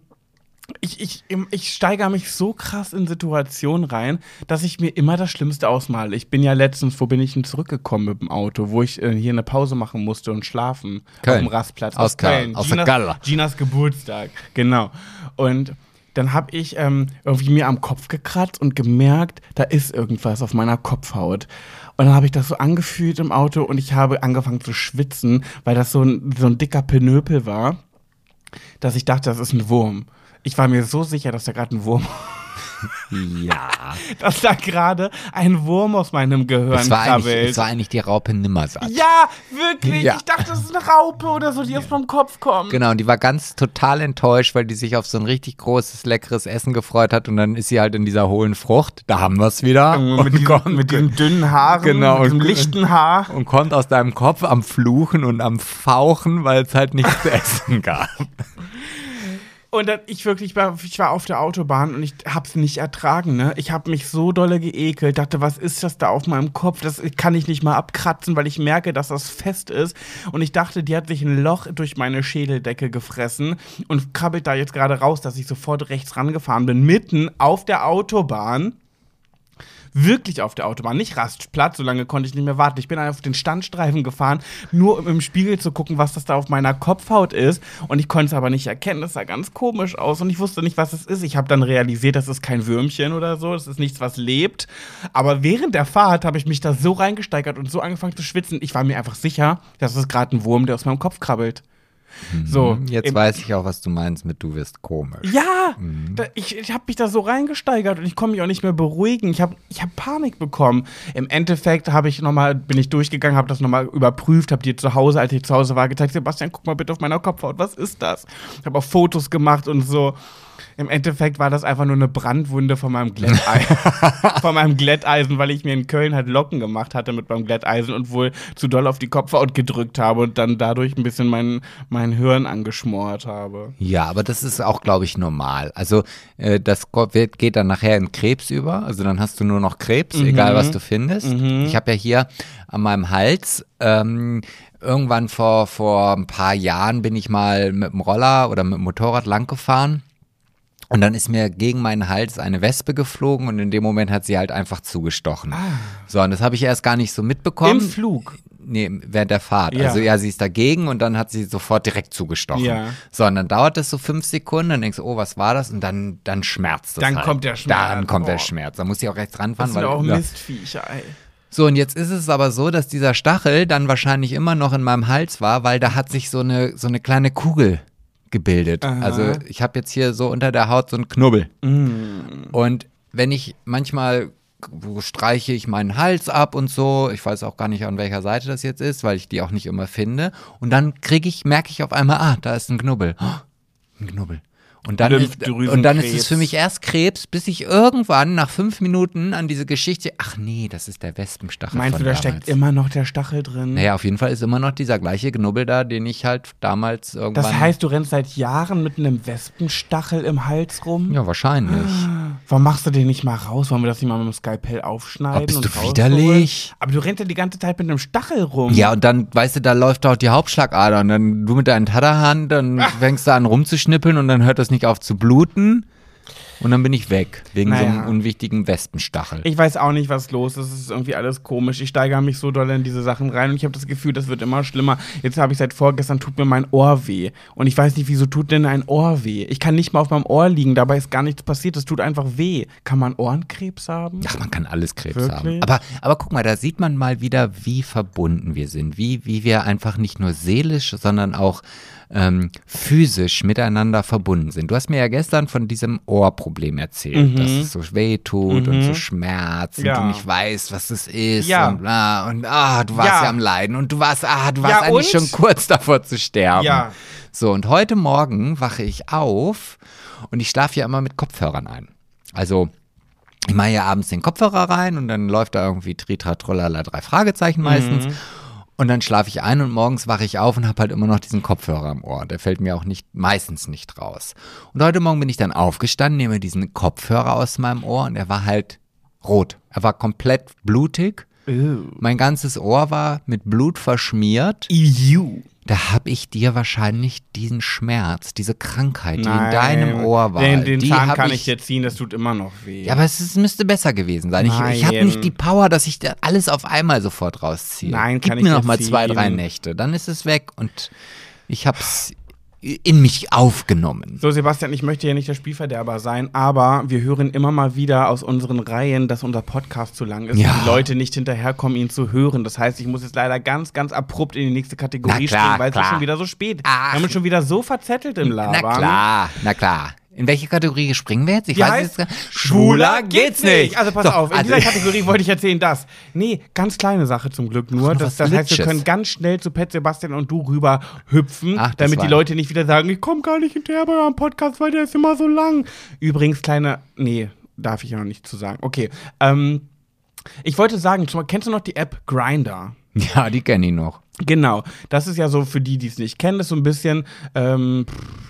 ich, ich, ich steigere mich so krass in Situationen rein, dass ich mir immer das Schlimmste ausmale. Ich bin ja letztens, wo bin ich denn zurückgekommen mit dem Auto, wo ich äh, hier eine Pause machen musste und schlafen. Köln. Auf dem Rastplatz. Aus Köln, aus der Ginas, Galla. Ginas Geburtstag, genau. Und dann habe ich ähm, irgendwie mir am Kopf gekratzt und gemerkt, da ist irgendwas auf meiner Kopfhaut. Und dann habe ich das so angefühlt im Auto und ich habe angefangen zu schwitzen, weil das so ein, so ein dicker Pinöpel war, dass ich dachte, das ist ein Wurm. Ich war mir so sicher, dass da gerade ein Wurm, Ja. dass da gerade ein Wurm aus meinem Gehirn Es war, krabbelt. es war eigentlich die Raupe Nimmersatt. ja, wirklich. Ja. Ich dachte, das ist eine Raupe oder so, die aus meinem Kopf kommt. Genau, und die war ganz total enttäuscht, weil die sich auf so ein richtig großes, leckeres Essen gefreut hat und dann ist sie halt in dieser hohlen Frucht. Da haben wir es wieder. mit, diesen, mit diesen dünnen Haaren, Genau, mit und- lichten Haar. und kommt aus deinem Kopf am Fluchen und am Fauchen, weil es halt nichts zu essen gab. Und dann, ich wirklich war, ich war auf der Autobahn und ich hab's nicht ertragen, ne? Ich hab mich so dolle geekelt, dachte, was ist das da auf meinem Kopf? Das kann ich nicht mal abkratzen, weil ich merke, dass das fest ist. Und ich dachte, die hat sich ein Loch durch meine Schädeldecke gefressen und krabbelt da jetzt gerade raus, dass ich sofort rechts rangefahren bin, mitten auf der Autobahn. Wirklich auf der Autobahn, nicht Rastplatz, so lange konnte ich nicht mehr warten. Ich bin auf den Standstreifen gefahren, nur um im Spiegel zu gucken, was das da auf meiner Kopfhaut ist. Und ich konnte es aber nicht erkennen. Das sah ganz komisch aus und ich wusste nicht, was es ist. Ich habe dann realisiert, das ist kein Würmchen oder so, das ist nichts, was lebt. Aber während der Fahrt habe ich mich da so reingesteigert und so angefangen zu schwitzen. Ich war mir einfach sicher, das ist gerade ein Wurm, der aus meinem Kopf krabbelt. So, Jetzt weiß ich auch, was du meinst mit du wirst komisch. ja, da, ich, ich habe mich da so reingesteigert und ich konnte mich auch nicht mehr beruhigen. Ich habe ich hab Panik bekommen. Im Endeffekt habe ich noch mal, bin ich durchgegangen, habe das nochmal überprüft, habe dir zu Hause, als ich zu Hause war, gezeigt, Sebastian, guck mal bitte auf meiner Kopfhaut, was ist das? Ich habe auch Fotos gemacht und so. Im Endeffekt war das einfach nur eine Brandwunde von meinem Glätteisen, von meinem Glätteisen, weil ich mir in Köln halt Locken gemacht hatte mit meinem Glätteisen und wohl zu doll auf die Kopfhaut gedrückt habe und dann dadurch ein bisschen mein, mein Hirn angeschmort habe. Ja, aber das ist auch, glaube ich, normal. Also äh, das geht dann nachher in Krebs über. Also dann hast du nur noch Krebs, egal was du findest. Ich habe ja hier an meinem Hals ähm, irgendwann vor, vor ein paar Jahren bin ich mal mit dem Roller oder mit dem Motorrad lang gefahren. Und dann ist mir gegen meinen Hals eine Wespe geflogen und in dem Moment hat sie halt einfach zugestochen. So, und das habe ich erst gar nicht so mitbekommen. Im Flug. Nee, während der Fahrt. Ja. Also ja, sie ist dagegen und dann hat sie sofort direkt zugestochen. Ja. So, und dann dauert es so fünf Sekunden, dann denkst du, oh, was war das? Und dann, dann schmerzt es Dann halt. kommt der Schmerz. Dann kommt der Oh. Schmerz. Da muss ich auch rechts ranfahren. Das sind weil, auch ja. Mistviecher, ey. So, und jetzt ist es aber so, dass dieser Stachel dann wahrscheinlich immer noch in meinem Hals war, weil da hat sich so eine, so eine kleine Kugel gebildet. Also ich habe jetzt hier so unter der Haut so einen Knubbel. Und wenn ich manchmal streiche ich meinen Hals ab und so, ich weiß auch gar nicht, an welcher Seite das jetzt ist, weil ich die auch nicht immer finde. Und dann kriege ich, merke ich auf einmal, ah, da ist ein Knubbel. Oh, ein Knubbel. Und dann, ist, und dann ist es für mich erst Krebs, bis ich irgendwann nach fünf Minuten an diese Geschichte, ach nee, das ist der Wespenstachel. Meinst von du, da damals. steckt immer noch der Stachel drin? Naja, auf jeden Fall ist immer noch dieser gleiche Knubbel da, den ich halt damals irgendwann. Das heißt, du rennst seit Jahren mit einem Wespenstachel im Hals rum? Ja, wahrscheinlich. Warum machst du den nicht mal raus? Wollen wir das nicht mal mit dem Skalpell aufschneiden? Oh, bist du widerlich? Aber du rennst ja die ganze Zeit mit einem Stachel rum. Ja, und dann, weißt du, da läuft auch die Hauptschlagader und dann du mit deinen Taderhand, dann Ah. fängst du an rumzuschnippeln und dann hört das nicht auf zu bluten und dann bin ich weg, wegen so einem Naja. unwichtigen Wespenstachel. Ich weiß auch nicht, was los ist. Es ist irgendwie alles komisch. Ich steigere mich so doll in diese Sachen rein und ich habe das Gefühl, das wird immer schlimmer. Jetzt habe ich seit vorgestern, tut mir mein Ohr weh. Und ich weiß nicht, wieso tut denn ein Ohr weh? Ich kann nicht mal auf meinem Ohr liegen, dabei ist gar nichts passiert. Es tut einfach weh. Kann man Ohrenkrebs haben? Ach, man kann alles Krebs Wirklich? haben. Aber, aber guck mal, da sieht man mal wieder, wie verbunden wir sind. Wie, wie wir einfach nicht nur seelisch, sondern auch ähm, physisch miteinander verbunden sind. Du hast mir ja gestern von diesem Ohrproblem erzählt, dass es so weh tut und so schmerzt Ja. und du nicht weißt, was es ist Ja. und bla und ah, du warst Ja. ja. am Leiden und du warst, ah, du warst eigentlich und? schon kurz davor zu sterben. Ja. So, und heute Morgen wache ich auf und ich schlafe ja immer mit Kopfhörern ein. Also, ich mache ja abends den Kopfhörer rein und dann läuft da irgendwie Tritra, Trollala, drei Fragezeichen meistens. Und dann schlafe ich ein und morgens wache ich auf und habe halt immer noch diesen Kopfhörer im Ohr. Der fällt mir auch nicht, meistens nicht raus. Und heute Morgen bin ich dann aufgestanden, nehme diesen Kopfhörer aus meinem Ohr und er war halt rot. Er war komplett blutig. Mein ganzes Ohr war mit Blut verschmiert. Ew. Da habe ich dir wahrscheinlich diesen Schmerz, diese Krankheit, die Nein. in deinem Ohr war. Den, den die Zahn kann ich dir ziehen, das tut immer noch weh. Ja, aber es ist, müsste besser gewesen sein. Ich, ich habe Nein. nicht die Power, dass ich da alles auf einmal sofort rausziehe. Nein, Gib kann ich mir noch mal zwei, ziehen. drei Nächte, dann ist es weg und ich hab's in mich aufgenommen. So, Sebastian, ich möchte ja nicht der Spielverderber sein, aber wir hören immer mal wieder aus unseren Reihen, dass unser Podcast zu lang ist Ja. und die Leute nicht hinterherkommen, ihn zu hören. Das heißt, ich muss jetzt leider ganz, ganz abrupt in die nächste Kategorie klar, springen, weil es ist schon wieder so spät. Ach. Wir haben uns schon wieder so verzettelt im Labern. Na klar, na klar. In welche Kategorie springen wir jetzt? Ich Die weiß heißt, jetzt Schwuler geht's nicht. Also pass So, auf, in also- dieser Kategorie wollte ich erzählen, das. Nee, ganz kleine Sache zum Glück nur. noch Das, das heißt, wir können ganz schnell zu Pet Sebastian und du rüber hüpfen, Ach, damit die Leute nicht wieder sagen, ich komme gar nicht hinterher bei eurem Podcast, weil der ist immer so lang. Übrigens, kleine, nee, darf ich ja noch nicht zu sagen. Okay, ähm, ich wollte sagen, kennst du noch die App Grinder? Ja, die kenne ich noch. Genau, das ist ja so für die, die es nicht kennen, ist so ein bisschen, ähm,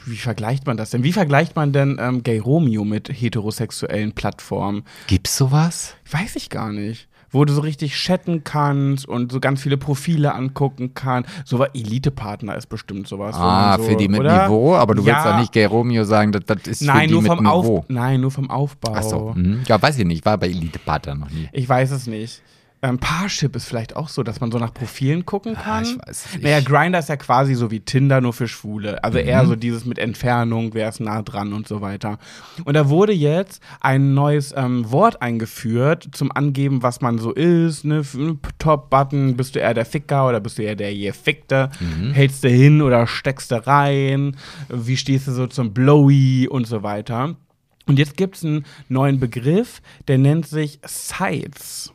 wie vergleicht man das denn? Wie vergleicht man denn ähm, Gay Romeo mit heterosexuellen Plattformen? Gibt's sowas? Weiß ich gar nicht. Wo du so richtig chatten kannst und so ganz viele Profile angucken kannst. So war Elite-Partner ist bestimmt sowas. Ah, so, für die mit oder? Niveau, aber du willst Ja. doch nicht Gay Romeo sagen, das, das ist für Nein, die nur mit vom Niveau. Auf Nein, nur vom Aufbau. Ach so, mhm. ja, weiß ich nicht, war bei Elite Partner noch nie. Ich weiß es nicht. Ähm, Parship ist vielleicht auch so, dass man so nach Profilen gucken kann. Ah, ich weiß nicht. Naja, Grinder ist ja quasi so wie Tinder, nur für Schwule. Also Mhm. eher so dieses mit Entfernung, wer ist nah dran und so weiter. Und da wurde jetzt ein neues ähm, Wort eingeführt zum Angeben, was man so ist. Ne? F- Top-Button, bist du eher der Ficker oder bist du eher der Gefickte? Mhm. Hältst du hin oder steckst du rein? Wie stehst du so zum Blowy und so weiter? Und jetzt gibt es einen neuen Begriff, der nennt sich Sites.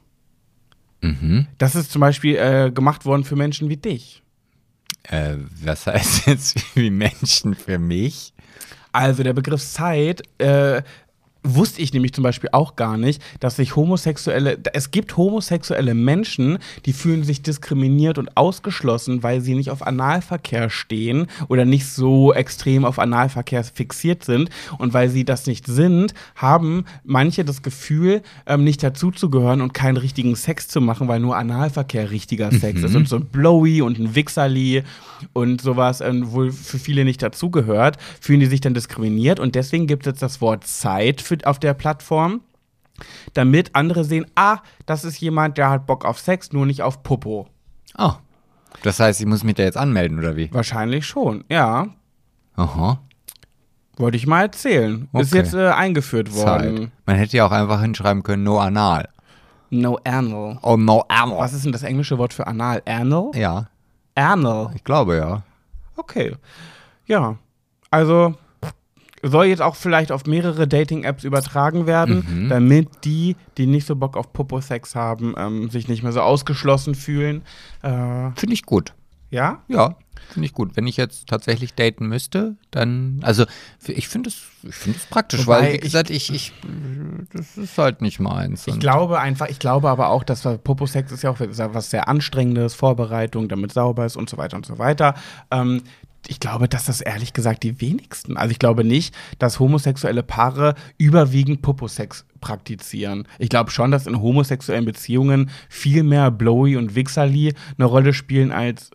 Mhm. Das ist zum Beispiel äh, gemacht worden für Menschen wie dich. Äh, was heißt jetzt wie Menschen für mich? Also der Begriff Site äh, wusste ich nämlich zum Beispiel auch gar nicht, dass sich homosexuelle, es gibt homosexuelle Menschen, die fühlen sich diskriminiert und ausgeschlossen, weil sie nicht auf Analverkehr stehen oder nicht so extrem auf Analverkehr fixiert sind. Und weil sie das nicht sind, haben manche das Gefühl, ähm, nicht dazuzugehören und keinen richtigen Sex zu machen, weil nur Analverkehr richtiger Sex ist. Und so ein Blowy und ein Wichserli und sowas, ähm, wohl für viele nicht dazugehört, fühlen die sich dann diskriminiert. Und deswegen gibt es jetzt das Wort Zeit für, auf der Plattform, damit andere sehen, ah, das ist jemand, der hat Bock auf Sex, nur nicht auf Popo. Oh. Das heißt, ich muss mich da jetzt anmelden, oder wie? Wahrscheinlich schon, ja. Aha. Wollte ich mal erzählen. Ist Okay. jetzt äh, eingeführt worden. Zeit. Man hätte ja auch einfach hinschreiben können, no anal. No anal. Oh, no anal. Was ist denn das englische Wort für anal? Anal? Ja, Anal. ich glaube ja. Okay. Ja. Also soll jetzt auch vielleicht auf mehrere Dating-Apps übertragen werden, damit die, die nicht so Bock auf Popo-Sex haben, ähm, sich nicht mehr so ausgeschlossen fühlen. Äh, Finde ich gut. ja? Ja, finde ich gut. Wenn ich jetzt tatsächlich daten müsste, dann, also ich finde es, ich finde es praktisch, Wobei weil wie gesagt, ich, ich, das ist halt nicht meins. Ich glaube einfach, ich glaube aber auch, dass Popo-Sex ist ja auch was sehr Anstrengendes, Vorbereitung, damit sauber ist und so weiter und so weiter. Ähm, ich glaube, dass das ehrlich gesagt die wenigsten. Also ich glaube nicht, dass homosexuelle Paare überwiegend Popo-Sex praktizieren. Ich glaube schon, dass in homosexuellen Beziehungen viel mehr Blowy und Wichserli eine Rolle spielen als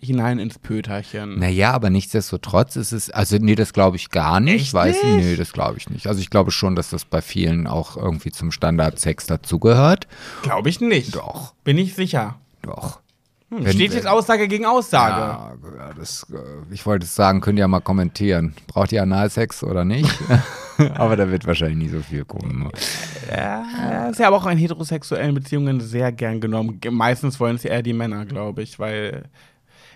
hinein ins Pöterchen. Naja, aber nichtsdestotrotz ist es, also nee, das glaube ich gar nicht. Echt Weiß nicht? nee, das glaube ich nicht. Also ich glaube schon, dass das bei vielen auch irgendwie zum Standardsex dazugehört. Glaube ich nicht. Doch. Bin ich sicher. Doch. Hm, Wenn- steht jetzt Aussage gegen Aussage. Ja, das, äh, ich wollte es sagen, könnt ihr ja mal kommentieren. Braucht ihr Analsex oder nicht? aber da wird wahrscheinlich nie so viel kommen. Ja, ist ja aber auch in heterosexuellen Beziehungen sehr gern genommen. Ge- Meistens wollen es eher die Männer, glaube ich, weil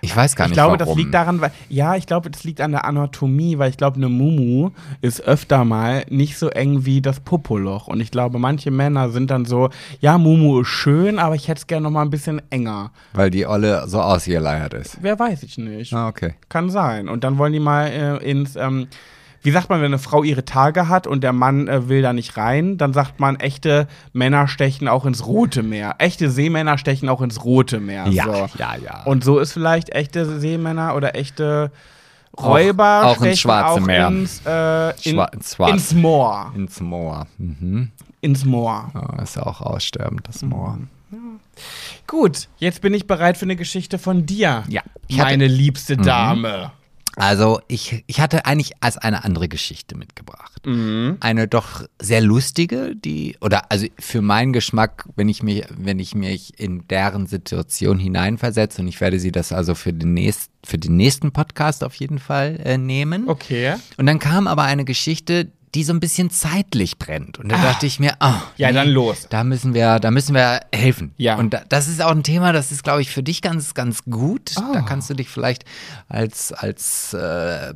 Ich weiß gar ich nicht, glaube, warum. das liegt daran, weil ja, ich glaube, das liegt an der Anatomie, weil ich glaube, eine Mumu ist öfter mal nicht so eng wie das Popoloch und ich glaube, manche Männer sind dann so, ja, Mumu ist schön, aber ich hätte es gerne noch mal ein bisschen enger. Weil die Olle so ausgeleiert ist. Wer weiß ich nicht. Ah, okay. Kann sein. Und dann wollen die mal äh, ins, ähm, wie sagt man, wenn eine Frau ihre Tage hat und der Mann äh, will da nicht rein, dann sagt man, echte Männer stechen auch ins Rote Meer. Echte Seemänner stechen auch ins Rote Meer. Ja, so. ja, ja. Und so ist vielleicht echte Seemänner oder echte Räuber auch ins stechen Schwarze auch Meer. Ins, äh, in, Schwa- ins ins Moor. Ins Moor. Mhm. Ins Moor. Ja, ist ja auch aussterbend, das Moor. Gut, jetzt bin ich bereit für eine Geschichte von dir. Ja. Meine liebste Dame. Also, ich, ich hatte eigentlich als eine andere Geschichte mitgebracht. Mhm. Eine doch sehr lustige, die, oder also für meinen Geschmack, wenn ich mich, wenn ich mich in deren Situation hineinversetze, und ich werde sie das also für den, nächst, für den nächsten Podcast auf jeden Fall äh, nehmen. Okay. Und dann kam aber eine Geschichte, die so ein bisschen zeitlich brennt. Und da dachte ich mir, ah, Ja, dann los. Da müssen wir, da müssen wir helfen. Ja. Und da, das ist auch ein Thema, das ist, glaube ich, für dich ganz, ganz gut. Oh. Da kannst du dich vielleicht als, als äh,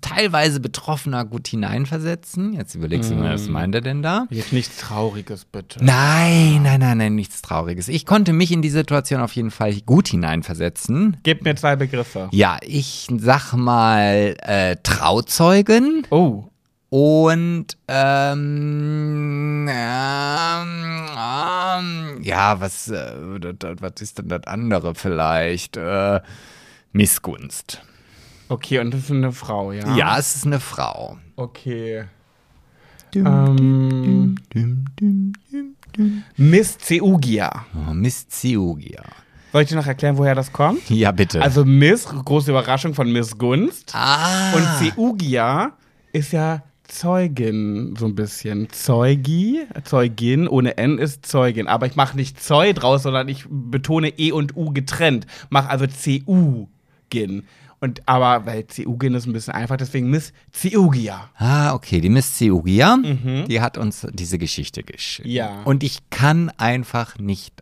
teilweise Betroffener gut hineinversetzen. Jetzt überlegst du mal, was Mm. meint er denn da? Jetzt nichts Trauriges, bitte. Nein, nein, nein, nein, nichts Trauriges. Ich konnte mich in die Situation auf jeden Fall gut hineinversetzen. Gib mir zwei Begriffe. Ja, ich sag mal äh, Trauzeugen Oh. Und ähm, ähm, ähm, ja, was, äh, was ist denn das andere vielleicht? Äh, Missgunst. Okay, und das ist eine Frau, ja? Ja, es ist eine Frau. Okay. Ähm, Düm, düm, düm, düm. Miss Zeugia. Oh, Miss Ziugia. Soll ich dir noch erklären, woher das kommt? Ja, bitte. Also Miss, große Überraschung von Miss Gunst. ah. Und Zeugia ist ja Zeugin, so ein bisschen. Zeugi, Zeugin, ohne N ist Zeugin. Aber ich mache nicht Zeu draus, sondern ich betone E und U getrennt. Mach also CU-Gin. Und aber, weil CU-Gin ist ein bisschen einfach, deswegen Miss Zeugia. Ah, okay, die Miss Ziugia, die hat uns diese Geschichte geschickt. Ja. Und ich kann einfach nicht,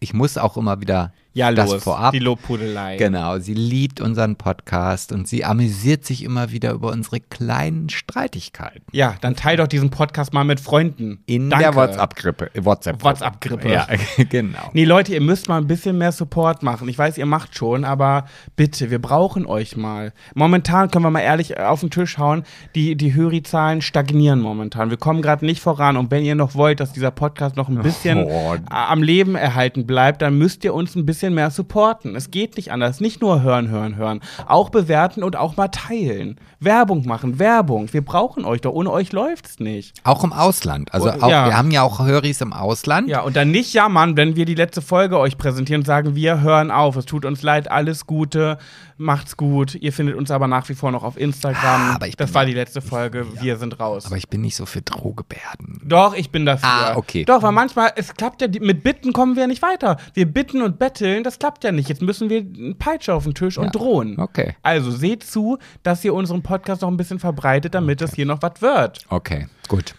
ich muss auch immer wieder Ja, das los. vorab. Die Lobpudelei. Genau, sie liebt unseren Podcast und sie amüsiert sich immer wieder über unsere kleinen Streitigkeiten. Ja, dann teil doch diesen Podcast mal mit Freunden. In Danke. der WhatsApp-Grippe. WhatsApp. WhatsApp-Grippe. Ja, genau. Nee, Leute, ihr müsst mal ein bisschen mehr Support machen. Ich weiß, ihr macht schon, aber bitte, wir brauchen euch mal. Momentan können wir mal ehrlich auf den Tisch hauen, die, die Höri-Zahlen stagnieren momentan. Wir kommen gerade nicht voran und wenn ihr noch wollt, dass dieser Podcast noch ein bisschen Oh. am Leben erhalten bleibt, dann müsst ihr uns ein bisschen mehr supporten. Es geht nicht anders. Nicht nur hören, hören, hören. Auch bewerten und auch mal teilen. Werbung machen, Werbung. Wir brauchen euch doch. Ohne euch läuft's nicht. Auch im Ausland. Also auch, ja. wir haben ja auch Höris im Ausland. Ja, und dann nicht jammern, wenn wir die letzte Folge euch präsentieren und sagen, wir hören auf. Es tut uns leid, alles Gute, macht's gut. Ihr findet uns aber nach wie vor noch auf Instagram. Ah, aber ich das war ja- die letzte Folge, wir sind raus. Aber ich bin nicht so für Drohgebärden. Doch, ich bin dafür. Ah, okay. Doch, weil manchmal, es klappt ja, mit Bitten kommen wir ja nicht weiter. Wir bitten und betteln, das klappt ja nicht. Jetzt müssen wir eine Peitsche auf den Tisch und drohen. Okay. Also seht zu, dass ihr unseren Podcast noch ein bisschen verbreitet, damit es hier noch was wird. Okay, gut.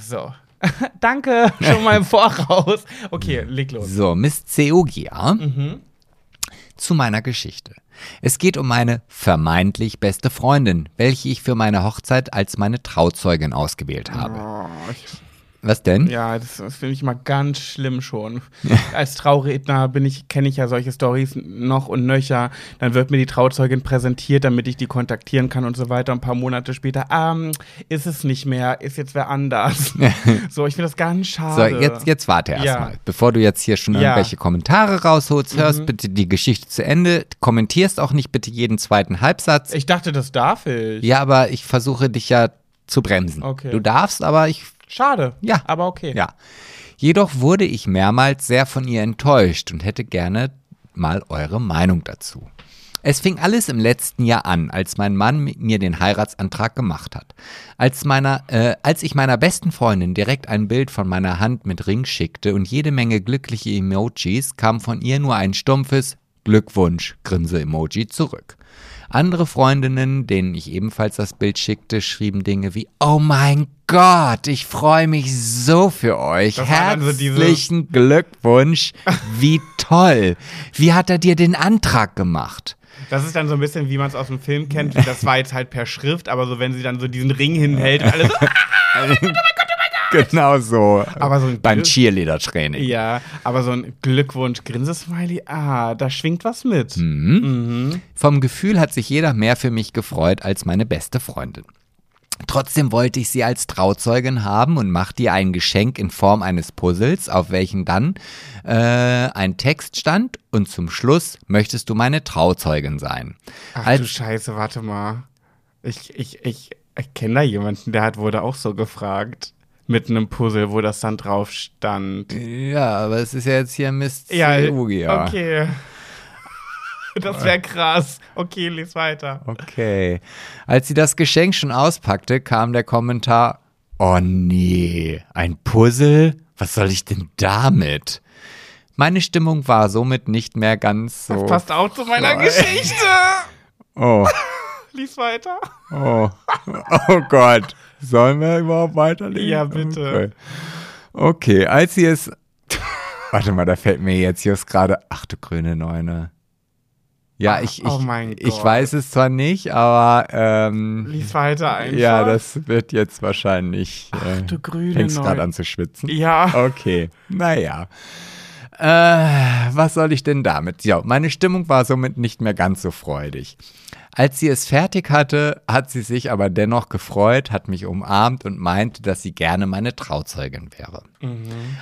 So. Danke schon mal im Voraus. Okay, leg los. So, Miss Zeogia. Mhm. Zu meiner Geschichte. Es geht um meine vermeintlich beste Freundin, welche ich für meine Hochzeit als meine Trauzeugin ausgewählt habe. Oh, ich, Was denn? ja, das, das finde ich mal ganz schlimm schon. Als Trauredner bin ich, kenne ich ja solche Stories noch und nöcher. Dann wird mir die Trauzeugin präsentiert, damit ich die kontaktieren kann und so weiter. Ein paar Monate später, ähm, ist es nicht mehr, ist jetzt wer anders. so, ich finde das ganz So, schade. jetzt, jetzt warte Ja. erstmal. Bevor du jetzt hier schon Ja. Mhm. irgendwelche Kommentare rausholst, hörst bitte die Geschichte zu Ende. Kommentierst auch nicht bitte jeden zweiten Halbsatz. Ich dachte, das darf ich. ja, aber ich versuche dich ja zu bremsen. Okay. Du darfst, aber ich Schade. Ja. Aber okay. Ja. Jedoch wurde ich mehrmals sehr von ihr enttäuscht und hätte gerne mal eure Meinung dazu. Es fing alles im letzten Jahr an, als mein Mann mit mir den Heiratsantrag gemacht hat. Als, meiner, äh, als ich meiner besten Freundin direkt ein Bild von meiner Hand mit Ring schickte und jede Menge glückliche Emojis, kam von ihr nur ein stumpfes Glückwunsch, Grinse-Emoji zurück. Andere Freundinnen, denen ich ebenfalls das Bild schickte, schrieben Dinge wie Oh mein Gott, ich freue mich so für euch. Das dann so Herzlichen Glückwunsch. Wie toll. Wie hat er dir den Antrag gemacht? Das ist dann so ein bisschen, wie man es aus dem Film kennt. Das war jetzt halt per Schrift, aber so, wenn sie dann so diesen Ring hinhält und alles. Genau so. Aber so ein beim Cheerleader-Training. Ja, aber so ein Glückwunsch, Grinsesmiley, ah, da schwingt was mit. Mhm. Vom Gefühl hat sich jeder mehr für mich gefreut als meine beste Freundin. Trotzdem wollte ich sie als Trauzeugin haben und machte ihr ein Geschenk in Form eines Puzzles, auf welchen dann äh, ein Text stand und zum Schluss möchtest du meine Trauzeugin sein. Ach Als- du Scheiße, warte mal. Ich, ich, ich, ich kenne da jemanden, der hat, wurde auch so gefragt. Mit einem Puzzle, wo das dann drauf stand. Ja, aber es ist ja jetzt hier Mist. Ja, Zerugia. okay. Das wäre krass. Okay, lies weiter. Okay. Als sie das Geschenk schon auspackte, kam der Kommentar: Oh nee, ein Puzzle? Was soll ich denn damit? Meine Stimmung war somit nicht mehr ganz so. Das passt auch zu meiner frei. Geschichte. Oh, Lies weiter. oh, oh Gott. Sollen wir überhaupt weiterlesen? Ja, bitte. Okay. okay, als sie es. Warte mal, da fällt mir jetzt just gerade. Ach du grüne Neune. Ja, ich, ich, oh ich weiß es zwar nicht, aber ähm, Lies weiter einfach. Ja, das wird jetzt wahrscheinlich. Ach, du grüne Fängst gerade an zu schwitzen. Ja. Okay, naja. Äh, was soll ich denn damit? Ja, meine Stimmung war somit nicht mehr ganz so freudig. Als sie es fertig hatte, hat sie sich aber dennoch gefreut, hat mich umarmt und meinte, dass sie gerne meine Trauzeugin wäre.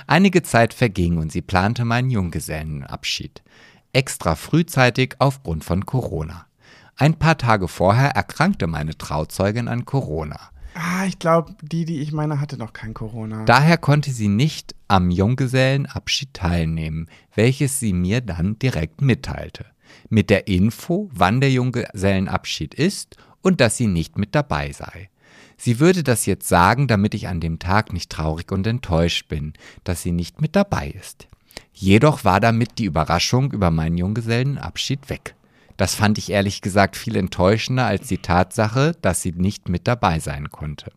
Einige Zeit verging und sie plante meinen Junggesellenabschied. Extra frühzeitig aufgrund von Corona. Ein paar Tage vorher erkrankte meine Trauzeugin an Corona. Ah, ich glaube, die, die ich meine, hatte noch kein Corona. Daher konnte sie nicht am Junggesellenabschied teilnehmen, welches sie mir dann direkt mitteilte. Mit der Info, wann der Junggesellenabschied ist und dass sie nicht mit dabei sei. Sie würde das jetzt sagen, damit ich an dem Tag nicht traurig und enttäuscht bin, dass sie nicht mit dabei ist. Jedoch war damit die Überraschung über meinen Junggesellenabschied weg. Das fand ich ehrlich gesagt viel enttäuschender als die Tatsache, dass sie nicht mit dabei sein konnte.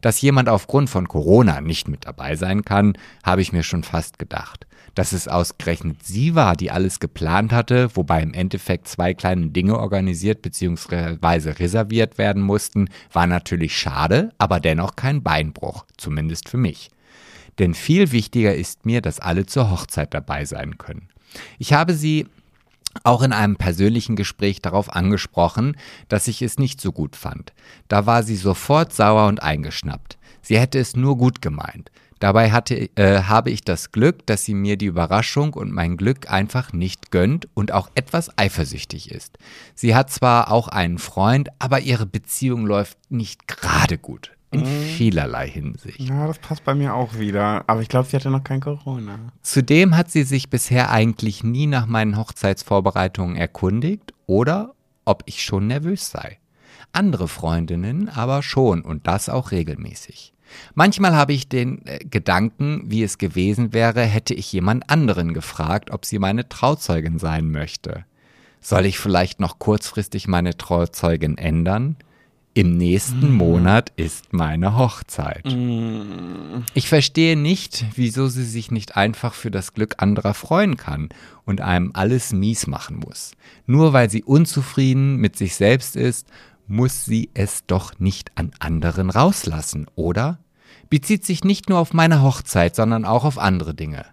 Dass jemand aufgrund von Corona nicht mit dabei sein kann, habe ich mir schon fast gedacht. Dass es ausgerechnet sie war, die alles geplant hatte, wobei im Endeffekt zwei kleine Dinge organisiert bzw. reserviert werden mussten, war natürlich schade, aber dennoch kein Beinbruch, zumindest für mich. Denn viel wichtiger ist mir, dass alle zur Hochzeit dabei sein können. Ich habe sie auch in einem persönlichen Gespräch darauf angesprochen, dass ich es nicht so gut fand. Da war sie sofort sauer und eingeschnappt. Sie hätte es nur gut gemeint. Dabei hatte, äh, habe ich das Glück, dass sie mir die Überraschung und mein Glück einfach nicht gönnt und auch etwas eifersüchtig ist. Sie hat zwar auch einen Freund, aber ihre Beziehung läuft nicht gerade gut. In Mhm. vielerlei Hinsicht. Ja, das passt bei mir auch wieder. Aber ich glaube, sie hatte noch kein Corona. Zudem hat sie sich bisher eigentlich nie nach meinen Hochzeitsvorbereitungen erkundigt oder ob ich schon nervös sei. Andere Freundinnen aber schon und das auch regelmäßig. Manchmal habe ich den äh, Gedanken, wie es gewesen wäre, hätte ich jemand anderen gefragt, ob sie meine Trauzeugin sein möchte. Soll ich vielleicht noch kurzfristig meine Trauzeugin ändern? Im nächsten Monat ist meine Hochzeit. Ich verstehe nicht, wieso sie sich nicht einfach für das Glück anderer freuen kann und einem alles mies machen muss. Nur weil sie unzufrieden mit sich selbst ist, muss sie es doch nicht an anderen rauslassen, oder? Bezieht sich nicht nur auf meine Hochzeit, sondern auch auf andere Dinge.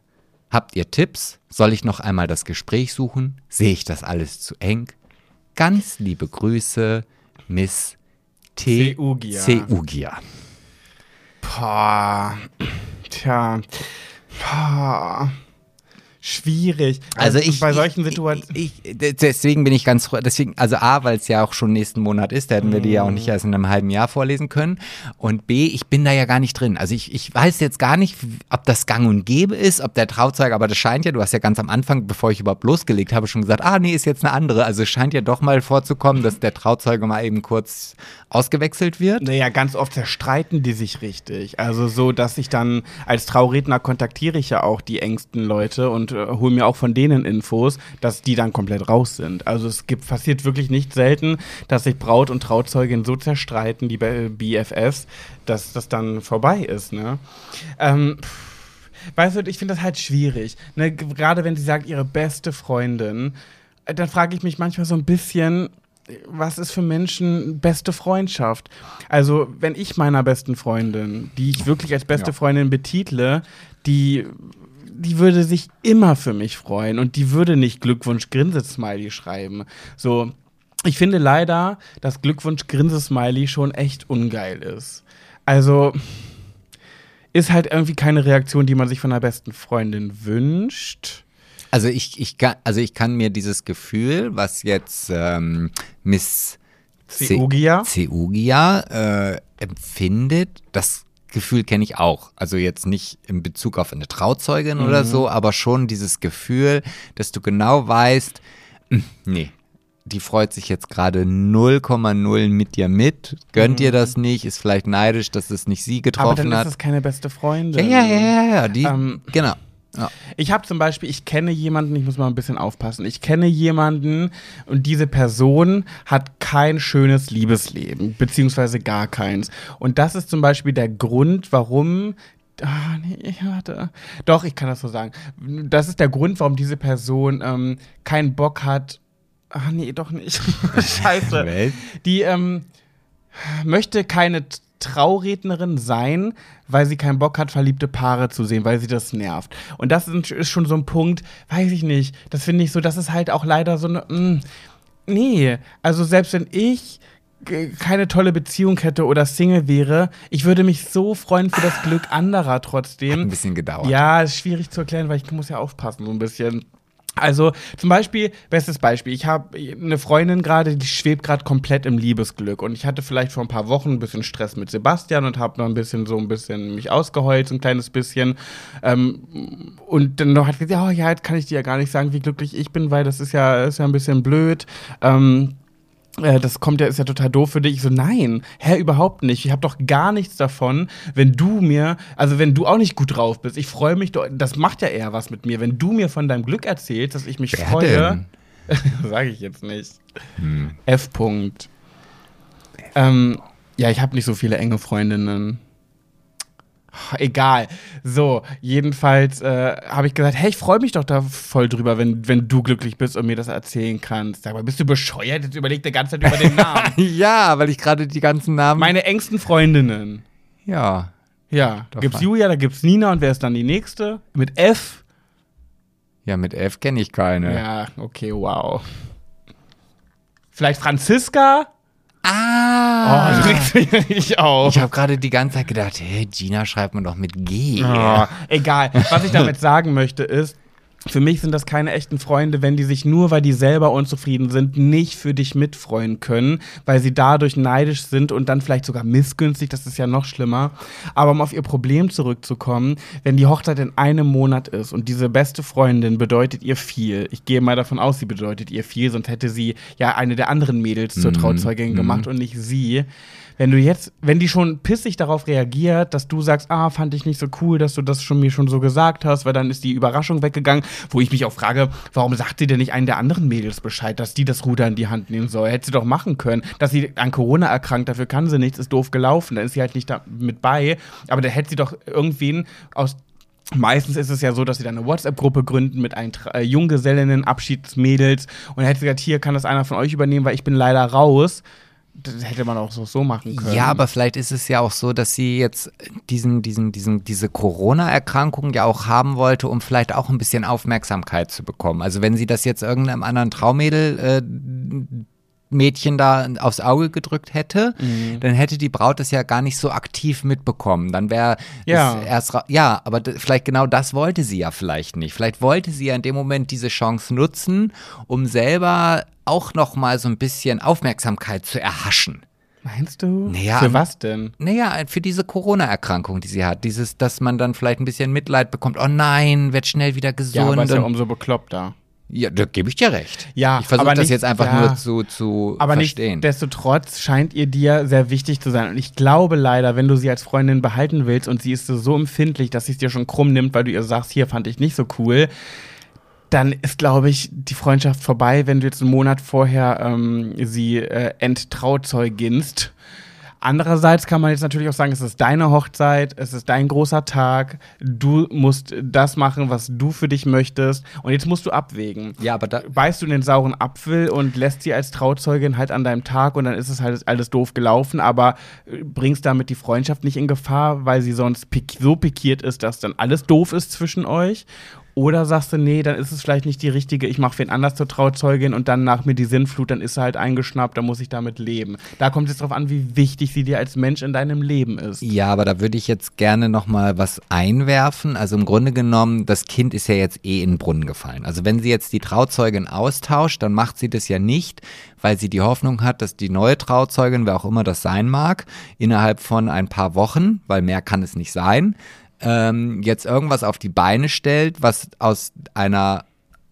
Habt ihr Tipps? Soll ich noch einmal das Gespräch suchen? Sehe ich das alles zu eng? Ganz liebe Grüße, Miss T. Seugia. Seugia. Boah. Tja. Boah. Schwierig. Also ich bei solchen Situationen. Deswegen bin ich ganz froh. Deswegen, also A, weil es ja auch schon nächsten Monat ist, da hätten wir die ja auch nicht erst in einem halben Jahr vorlesen können. Und B, ich bin da ja gar nicht drin. Also ich, ich weiß jetzt gar nicht, ob das Gang und Gäbe ist, ob der Trauzeuge, aber das scheint ja, du hast ja ganz am Anfang, bevor ich überhaupt losgelegt habe, schon gesagt, ah nee, ist jetzt eine andere. Also es scheint ja doch mal vorzukommen, dass der Trauzeuge mal eben kurz ausgewechselt wird. Naja, ganz oft zerstreiten die sich richtig. Also so, dass ich dann als Trauredner kontaktiere ich ja auch die engsten Leute und hole mir auch von denen Infos, dass die dann komplett raus sind. Also es gibt passiert wirklich nicht selten, dass sich Braut und Trauzeugin so zerstreiten, die BFFs, dass das dann vorbei ist. Ne? Ähm, weißt du, ich finde das halt schwierig. Ne? Gerade wenn sie sagt, ihre beste Freundin, äh, dann frage ich mich manchmal so ein bisschen, was ist für Menschen beste Freundschaft? Also, wenn ich meiner besten Freundin, die ich wirklich als beste Ja. Freundin betitle, die, die würde sich immer für mich freuen und die würde nicht Glückwunsch Grinse-Smiley schreiben. So, ich finde leider, dass Glückwunsch Grinse-Smiley schon echt ungeil ist. Also, ist halt irgendwie keine Reaktion, die man sich von einer besten Freundin wünscht. Also ich, ich kann, also ich kann mir dieses Gefühl, was jetzt ähm, Miss Seugia? Seugia äh, empfindet, das Gefühl kenne ich auch. Also jetzt nicht in Bezug auf eine Trauzeugin oder so, aber schon dieses Gefühl, dass du genau weißt, hm, nee, die freut sich jetzt gerade 0,0 mit dir mit, gönnt dir das nicht, ist vielleicht neidisch, dass es nicht sie Aber getroffen dann hat. ist es keine beste Freundin. ja, ja, ja, ja, die, Ähm, genau. Ja. Ich habe zum Beispiel, ich kenne jemanden, ich muss mal ein bisschen aufpassen, ich kenne jemanden und diese Person hat kein schönes Liebesleben, beziehungsweise gar keins. Und das ist zum Beispiel der Grund, warum. Ah, nee, warte. Doch, ich kann das so sagen. Das ist der Grund, warum diese Person ähm, keinen Bock hat. Ah, nee, doch nicht. Scheiße. Die ähm, möchte keine Traurednerin sein, weil sie keinen Bock hat, verliebte Paare zu sehen, weil sie das nervt. Und das ist schon so ein Punkt, weiß ich nicht. Das finde ich so, das ist halt auch leider so eine. Mh, nee, also selbst wenn ich keine tolle Beziehung hätte oder Single wäre, ich würde mich so freuen für das Glück anderer Hat trotzdem. ein bisschen gedauert. Ja, ist schwierig zu erklären, weil ich muss ja aufpassen so ein bisschen. Also zum Beispiel, bestes Beispiel, ich habe eine Freundin gerade, die schwebt gerade komplett im Liebesglück und ich hatte vielleicht vor ein paar Wochen ein bisschen Stress mit Sebastian und habe noch ein bisschen so ein bisschen mich ausgeheult, so ein kleines bisschen. Ähm, und dann noch hat sie gesagt, oh ja, jetzt kann ich dir ja gar nicht sagen, wie glücklich ich bin, weil das ist ja, ist ja ein bisschen blöd. Ähm, äh, das kommt ja, ist ja total doof für dich. Ich so, nein, hä, überhaupt nicht. Ich habe doch gar nichts davon, wenn du mir, also wenn du auch nicht gut drauf bist. Ich freue mich doch, das macht ja eher was mit mir. Wenn du mir von deinem Glück erzählst, dass ich mich Wer freue. Sage ich jetzt nicht. F. -Punkt. Ähm, ja, ich habe nicht so viele enge Freundinnen. Egal. So, jedenfalls äh, habe ich gesagt, hey, ich freue mich doch da voll drüber, wenn, wenn du glücklich bist und mir das erzählen kannst. Sag mal, bist du bescheuert? Jetzt überleg die ganze Zeit über den Namen. ja, weil ich gerade die ganzen Namen. Meine engsten Freundinnen. ja. Ja, Doch, gibt's. Julia, da gibt's Nina und wer ist dann die nächste? Mit F? Ja, mit F kenne ich keine. Ja, okay, wow. Vielleicht Franziska? Ah. Oh, das regt mich richtig auf. ich habe gerade die ganze Zeit gedacht, hey, Gina schreibt man doch mit G. Oh, egal. Was ich damit sagen möchte ist, für mich sind das keine echten Freunde, wenn die sich nur, weil die selber unzufrieden sind, nicht für dich mitfreuen können, weil sie dadurch neidisch sind und dann vielleicht sogar missgünstig, das ist ja noch schlimmer. Aber um auf ihr Problem zurückzukommen, wenn die Hochzeit in einem Monat ist und diese beste Freundin bedeutet ihr viel, ich gehe mal davon aus, sie bedeutet ihr viel, sonst hätte sie ja eine der anderen Mädels zur Trauzeugin gemacht und nicht sie. Wenn du jetzt, wenn die schon pissig darauf reagiert, dass du sagst, ah, fand ich nicht so cool, dass du das schon mir schon so gesagt hast, weil dann ist die Überraschung weggegangen, wo ich mich auch frage, warum sagt sie denn nicht einen der anderen Mädels Bescheid, dass die das Ruder in die Hand nehmen soll? Hätte sie doch machen können. Dass sie an Corona erkrankt, dafür kann sie nichts, ist doof gelaufen, dann ist sie halt nicht da mit bei. Aber da hätte sie doch irgendwen aus Meistens ist es ja so, dass sie dann eine WhatsApp-Gruppe gründen mit ein äh, Junggesellinnen, Abschiedsmädels und hätte gesagt, hier kann das einer von euch übernehmen, weil ich bin leider raus. Das hätte man auch so, so machen können. Ja, aber vielleicht ist es ja auch so, dass sie jetzt diesen, diesen, diesen, diese Corona-Erkrankung ja auch haben wollte, um vielleicht auch ein bisschen Aufmerksamkeit zu bekommen. Also wenn sie das jetzt irgendeinem anderen Traumädel äh, Mädchen da aufs Auge gedrückt hätte, Mhm. dann hätte die Braut das ja gar nicht so aktiv mitbekommen. Dann wäre Ja. es erst ja, aber vielleicht genau das wollte sie ja vielleicht nicht. Vielleicht wollte sie ja in dem Moment diese Chance nutzen, um selber auch noch mal so ein bisschen Aufmerksamkeit zu erhaschen. Meinst du? Naja, Für was denn? Naja, für diese Corona-Erkrankung, die sie hat. Dieses, dass man dann vielleicht ein bisschen Mitleid bekommt. Oh nein, wird schnell wieder gesund. Ja, aber ist ja umso bekloppter. Ja, da gebe ich dir recht. Ja, ich versuche das nicht- jetzt einfach ja. nur zu, zu Aber verstehen. nichtsdestotrotz scheint ihr dir sehr wichtig zu sein. Und ich glaube leider, wenn du sie als Freundin behalten willst und sie ist so, so empfindlich, dass sie es dir schon krumm nimmt, weil du ihr sagst, hier fand ich nicht so cool, dann ist, glaube ich, die Freundschaft vorbei, wenn du jetzt einen Monat vorher ähm, sie äh, enttrauzeuginst. Andererseits kann man jetzt natürlich auch sagen, es ist deine Hochzeit, es ist dein großer Tag, du musst das machen, was du für dich möchtest und jetzt musst du abwägen ja, aber da, beißt du den sauren Apfel und lässt sie als Trauzeugin halt an deinem Tag und dann ist es halt alles doof gelaufen, aber äh, bringst damit die Freundschaft nicht in Gefahr, weil sie sonst so pikiert ist, dass dann alles doof ist zwischen euch. Oder sagst du, nee, dann ist es vielleicht nicht die richtige, ich mache wen anders zur Trauzeugin und dann nach mir die Sinnflut, dann ist sie halt eingeschnappt, dann muss ich damit leben. Da kommt es drauf an, wie wichtig sie dir als Mensch in deinem Leben ist. ja, aber da würde ich jetzt gerne noch mal was einwerfen. Also im Grunde genommen, das Kind ist ja jetzt eh in den Brunnen gefallen. Also wenn sie jetzt die Trauzeugin austauscht, dann macht sie das ja nicht, weil sie die Hoffnung hat, dass die neue Trauzeugin, wer auch immer das sein mag, innerhalb von ein paar Wochen, weil mehr kann es nicht sein, ähm, jetzt irgendwas auf die Beine stellt, was aus einer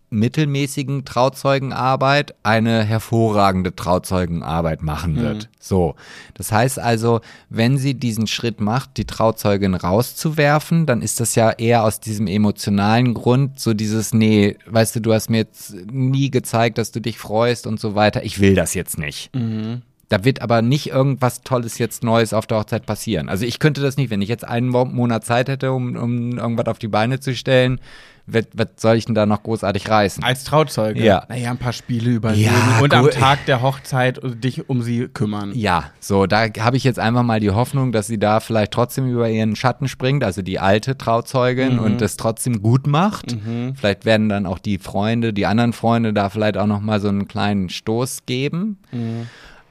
mittelmäßigen Trauzeugenarbeit eine hervorragende Trauzeugenarbeit machen wird. So. Das heißt also, wenn sie diesen Schritt macht, die Trauzeugin rauszuwerfen, dann ist das ja eher aus diesem emotionalen Grund, so dieses, nee, weißt du, du hast mir jetzt nie gezeigt, dass du dich freust und so weiter. Ich will das jetzt nicht. Da wird aber nicht irgendwas Tolles jetzt Neues auf der Hochzeit passieren. Also ich könnte das nicht, wenn ich jetzt einen Mo- Monat Zeit hätte, um, um irgendwas auf die Beine zu stellen, was, was soll ich denn da noch großartig reißen? Als Trauzeuge. Ja. Naja, ein paar Spiele überleben Ja, und am. Tag der Hochzeit dich um sie kümmern. Ja, so, da habe ich jetzt einfach mal die Hoffnung, dass sie da vielleicht trotzdem über ihren Schatten springt, also die alte Trauzeugin und das trotzdem gut macht. Vielleicht werden dann auch die Freunde, die anderen Freunde da vielleicht auch noch mal so einen kleinen Stoß geben.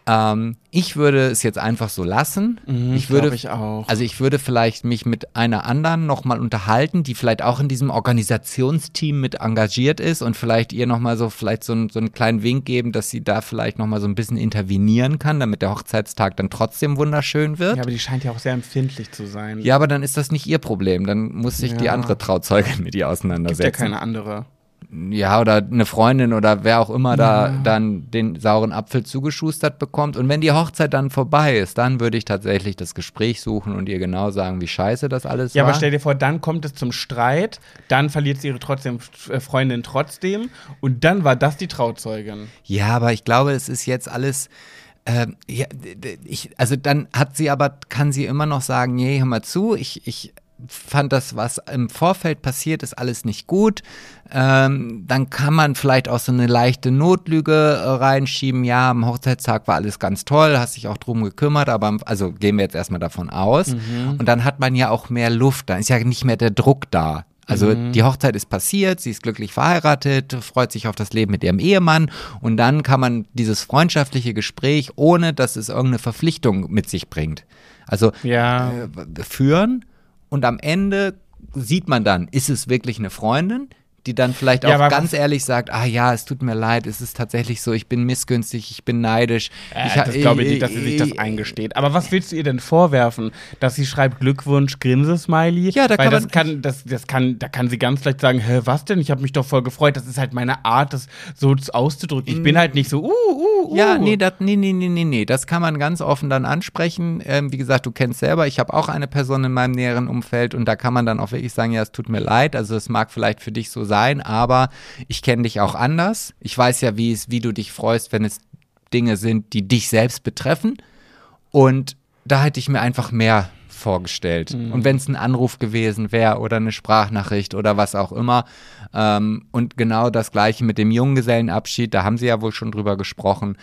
Ähm, ich würde es jetzt einfach so lassen. ich würde, ich auch. also ich würde vielleicht mich mit einer anderen noch mal unterhalten, die vielleicht auch in diesem Organisationsteam mit engagiert ist und vielleicht ihr noch mal so vielleicht so, einen- so einen kleinen Wink geben, dass sie da vielleicht noch mal so ein bisschen intervenieren kann, damit der Hochzeitstag dann trotzdem wunderschön wird. Ja, aber die scheint ja auch sehr empfindlich zu sein. Ja, aber dann ist das nicht ihr Problem. Dann muss sich die Ja. andere Trauzeugin mit ihr Gibt ja auseinandersetzen. keine andere. Ja, oder eine Freundin oder wer auch immer da dann den sauren Apfel zugeschustert bekommt. Und wenn die Hochzeit dann vorbei ist, dann würde ich tatsächlich das Gespräch suchen und ihr genau sagen, wie scheiße das alles Ja, war. aber stell dir vor, dann kommt es zum Streit, dann verliert sie ihre trotzdem, äh, Freundin trotzdem und dann war das die Trauzeugin. Ja, aber ich glaube, es ist jetzt alles. ähm, ja, ich, also dann hat sie aber, kann sie immer noch sagen, nee, hör mal zu, ich, ich fand das, was im Vorfeld passiert, ist alles nicht gut. Ähm, dann kann man vielleicht auch so eine leichte Notlüge äh, reinschieben. Ja, am Hochzeitstag war alles ganz toll, hast dich auch drum gekümmert, aber also gehen wir jetzt erstmal davon aus. Und dann hat man ja auch mehr Luft, da ist ja nicht mehr der Druck da. Also die Hochzeit ist passiert, sie ist glücklich verheiratet, freut sich auf das Leben mit ihrem Ehemann und dann kann man dieses freundschaftliche Gespräch, ohne dass es irgendeine Verpflichtung mit sich bringt, also Ja. äh, führen und am Ende sieht man dann, ist es wirklich eine Freundin, die dann vielleicht Ja, auch ganz ehrlich sagt, ah ja, es tut mir leid, es ist tatsächlich so, ich bin missgünstig, ich bin neidisch. Äh, ich, das glaube ich nicht, dass sie sich das äh, eingesteht. Aber was willst du ihr denn vorwerfen? Dass sie schreibt Glückwunsch, Grinsesmiley? Ja, da Weil kann das man- kann, das, das kann, da kann sie ganz leicht sagen, hä, was denn? Ich habe mich doch voll gefreut. Das ist halt meine Art, das so auszudrücken. Ich bin halt nicht so, uh, uh, uh. Ja, nee, das, nee, nee, nee, nee, nee. Das kann man ganz offen dann ansprechen. Ähm, wie gesagt, du kennst selber, ich habe auch eine Person in meinem näheren Umfeld und da kann man dann auch wirklich sagen, ja, es tut mir leid. Also es mag vielleicht für dich so sein, aber ich kenne dich auch anders. Ich weiß ja, wie es, wie du dich freust, wenn es Dinge sind, die dich selbst betreffen. Und da hätte ich mir einfach mehr vorgestellt. Und wenn es ein Anruf gewesen wäre oder eine Sprachnachricht oder was auch immer. Ähm, und genau das gleiche mit dem Junggesellenabschied, da haben sie ja wohl schon drüber gesprochen.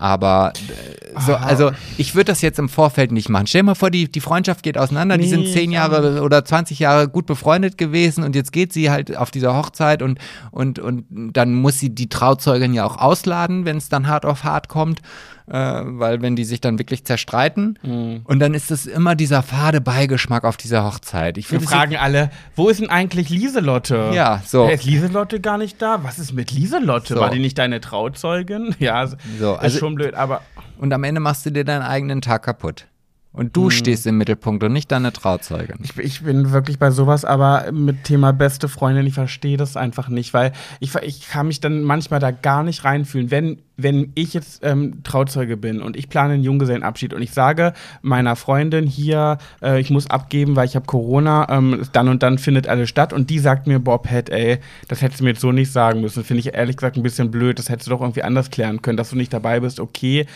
Aber äh, so, also ich würde das jetzt im Vorfeld nicht machen. Stell dir mal vor, die, die Freundschaft geht auseinander, die Nee, sind zehn Jahre oder 20 Jahre gut befreundet gewesen und jetzt geht sie halt auf dieser Hochzeit und, und, und dann muss sie die Trauzeugin ja auch ausladen, wenn es dann hart auf hart kommt, äh, weil wenn die sich dann wirklich zerstreiten Mhm. und dann ist es immer dieser fade Beigeschmack auf dieser Hochzeit. Ich Wir fragen alle, wo ist denn eigentlich Lieselotte? Ja, so. Hä, Ist Lieselotte gar nicht da? Was ist mit Lieselotte? So. War die nicht deine Trauzeugin? Ja, So, ist also- schon blöd, aber und am Ende machst du dir deinen eigenen Tag kaputt. Und du stehst im Mittelpunkt und nicht deine Trauzeugin. Ich, ich bin wirklich bei sowas, aber mit Thema beste Freundin, ich verstehe das einfach nicht, weil ich, ich kann mich dann manchmal da gar nicht reinfühlen. Wenn, wenn ich jetzt ähm, Trauzeuge bin und ich plane einen Junggesellenabschied und ich sage meiner Freundin hier, äh, ich muss abgeben, weil ich habe Corona, ähm, dann und dann findet alles statt und die sagt mir, Bob, Pat, ey, das hättest du mir jetzt so nicht sagen müssen. Finde ich ehrlich gesagt ein bisschen blöd, das hättest du doch irgendwie anders klären können, dass du nicht dabei bist, okay.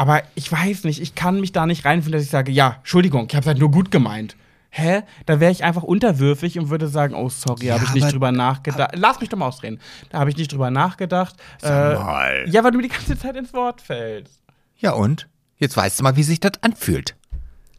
Aber ich weiß nicht, ich kann mich da nicht reinfühlen, dass ich sage, ja, Entschuldigung, ich habe halt nur gut gemeint. Hä? Da wäre ich einfach unterwürfig und würde sagen, oh sorry, Ja, habe ich nicht drüber nachgedacht. Lass mich doch mal ausreden. Da habe ich nicht drüber nachgedacht. Äh, mal. ja, weil du mir die ganze Zeit ins Wort fällst. Ja und? Jetzt weißt du mal, wie sich das anfühlt. Ja, ich- ich- äh,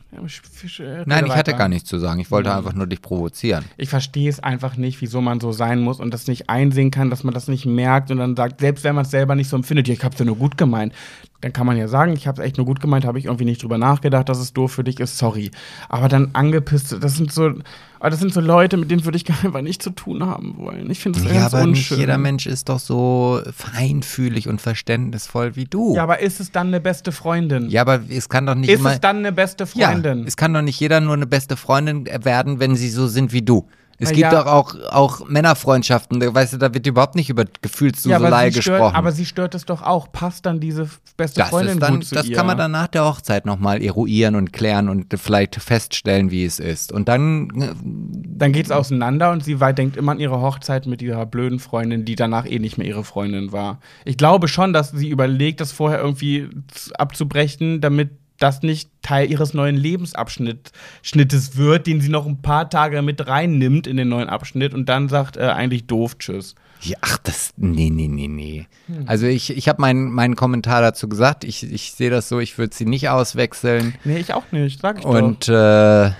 Nein, rede ich hatte gar nichts zu sagen. Ich wollte einfach nur dich provozieren. Ich verstehe es einfach nicht, wieso man so sein muss und das nicht einsehen kann, dass man das nicht merkt und dann sagt, selbst wenn man es selber nicht so empfindet, ja, ich habe es ja nur gut gemeint, dann kann man ja sagen, ich habe es echt nur gut gemeint, habe ich irgendwie nicht drüber nachgedacht, dass es doof für dich ist, sorry. Aber dann angepisst, das sind so, aber das sind so Leute, mit denen würde ich einfach nicht zu tun haben wollen. Ich finde es Ja, ganz aber nicht unschön. jeder Mensch ist doch so feinfühlig und verständnisvoll wie du. Ja, aber ist es dann eine beste Freundin? Ja, aber es kann doch nicht ist immer. es dann eine beste Freundin? Ja, es kann doch nicht jeder nur eine beste Freundin werden, wenn sie so sind wie du. Es Na gibt ja. doch auch, auch Männerfreundschaften, da, weißt du, da wird überhaupt nicht über Gefühlsduselei stört, gesprochen. aber sie stört es doch auch. Passt dann diese beste das Freundin dann, gut zu das ihr? kann man dann nach der Hochzeit nochmal eruieren und klären und vielleicht feststellen, wie es ist. Und dann, äh, Dann geht's auseinander und sie denkt immer an ihre Hochzeit mit ihrer blöden Freundin, die danach eh nicht mehr ihre Freundin war. Ich glaube schon, dass sie überlegt, das vorher irgendwie abzubrechen, damit das nicht Teil ihres neuen Lebensabschnittes wird, den sie noch ein paar Tage mit reinnimmt in den neuen Abschnitt und dann sagt äh, eigentlich doof Tschüss. ja, ach, das, nee, nee, nee, nee. Hm. Also ich, ich habe meinen meinen Kommentar dazu gesagt. Ich, ich sehe das so, ich würde sie nicht auswechseln Nee, ich auch nicht, sag ich und äh,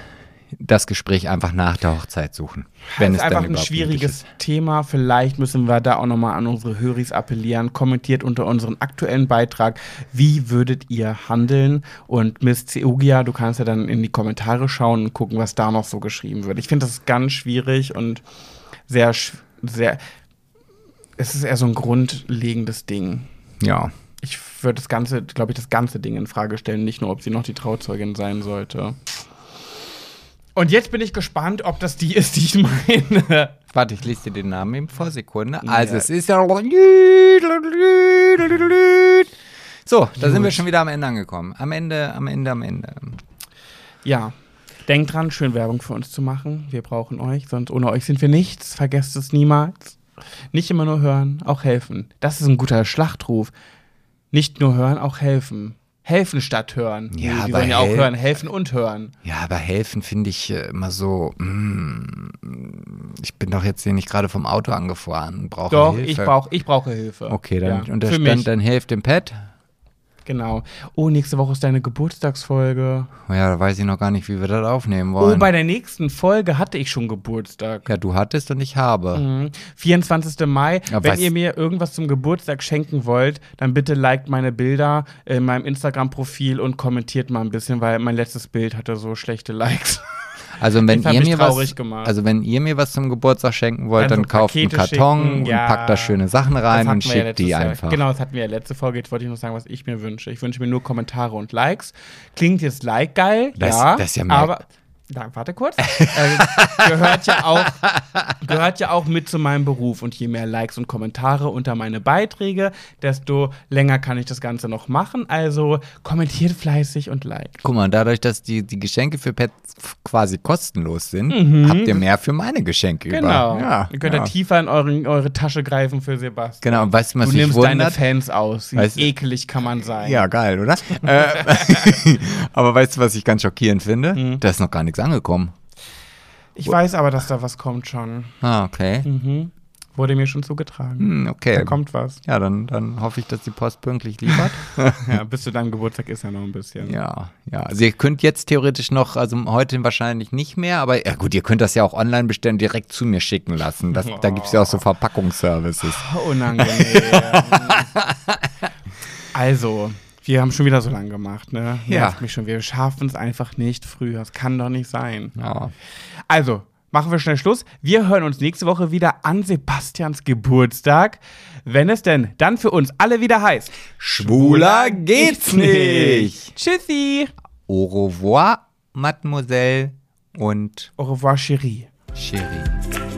das Gespräch einfach nach der Hochzeit suchen. Wenn das es ist dann einfach ein schwieriges. Thema. Vielleicht müssen wir da auch nochmal an unsere Höris appellieren. Kommentiert unter unseren aktuellen Beitrag, wie würdet ihr handeln? Und Miss Zeugia, du kannst ja dann in die Kommentare schauen und gucken, was da noch so geschrieben wird. Ich finde das ganz schwierig und sehr, sehr. Es ist eher so ein grundlegendes Ding. Ja. Ich würde das ganze, glaube ich, das ganze Ding in Frage stellen, nicht nur, ob sie noch die Trauzeugin sein sollte. Und jetzt bin ich gespannt, ob das die ist, die ich meine. Warte, ich lese dir den Namen eben vor Sekunde. Also Ja. es ist ja. So, da sind wir schon wieder am Ende angekommen. Am Ende, am Ende, am Ende. Ja. Denkt dran, schön Werbung für uns zu machen. Wir brauchen euch, sonst ohne euch sind wir nichts. Vergesst es niemals. Nicht immer nur hören, auch helfen. Das ist ein guter Schlachtruf. Nicht nur hören, auch helfen. Helfen statt hören. Ja, die aber sollen ja auch hören, helfen und hören. Ja, aber helfen finde ich äh, immer so. mm, ich bin doch jetzt hier nicht gerade vom Auto angefahren. Brauche Doch, Hilfe. ich, brauch, ich brauche Hilfe. Okay, dann ja, und da für stand mich. dann Hilft dem Pad. Genau. Oh, nächste Woche ist deine Geburtstagsfolge. Oh ja, da weiß ich noch gar nicht, wie wir das aufnehmen Oh, wollen. bei der nächsten Folge hatte ich schon Geburtstag. ja, du hattest und ich habe. Mhm. 24. Mai. Ja, Wenn ihr mir irgendwas zum Geburtstag schenken wollt, dann bitte liked meine Bilder in meinem Instagram-Profil und kommentiert mal ein bisschen, weil mein letztes Bild hatte so schlechte Likes. Also wenn ihr mir was, gemacht. also wenn ihr mir was zum Geburtstag schenken wollt, Dann dann, so kauft einen Pakete Karton schicken, und ja. packt da schöne Sachen rein und ja schickt letztes die Jahr. einfach. Genau, das hatten wir ja letzte Folge. Jetzt wollte ich noch sagen, was ich mir wünsche. Ich wünsche mir nur Kommentare und Likes. Klingt jetzt like geil, Das- ja. das ist ja mehr- aber da, warte kurz. äh, gehört, ja auch, gehört ja auch mit zu meinem Beruf. Und je mehr Likes und Kommentare unter meine Beiträge, desto länger kann ich das Ganze noch machen. Also kommentiert fleißig und liked. Guck mal, dadurch, dass die, die Geschenke für Pets quasi kostenlos sind, habt ihr mehr für meine Geschenke Mhm. Genau. über. Ja, Ihr könnt ja. tiefer in euren, eure Tasche greifen für Sebastian. Genau, und weißt du, was Du nimmst deine wundert? Fans aus. Wie Weißt ekelig kann man sein. Ja, geil, oder? äh, aber weißt du, was ich ganz schockierend finde? Mhm. Da ist noch gar nichts angekommen. Ich weiß aber, dass da was kommt schon. Ah, okay. Mhm. Wurde mir schon zugetragen. Hm, okay. Da kommt was. Ja, dann, dann hoffe ich, dass die Post pünktlich liefert. Ja, bis zu deinem Geburtstag ist ja noch ein bisschen. ja, ja. Also ihr könnt jetzt theoretisch noch, also heute wahrscheinlich nicht mehr, aber ja gut, ihr könnt das ja auch online bestellen, direkt zu mir schicken lassen. Das, Da gibt es ja auch so Verpackungsservices. Unangenehm. also, wir haben schon wieder so lange gemacht, ne? Ja. Nervt mich schon. Wir schaffen es einfach nicht früher. Das kann doch nicht sein. Ja. Also, machen wir schnell Schluss. Wir hören uns nächste Woche wieder an Sebastians Geburtstag. Wenn es denn dann für uns alle wieder heißt. Schwuler geht's nicht. Tschüssi. Au revoir, Mademoiselle und Au revoir, Chérie. Chérie.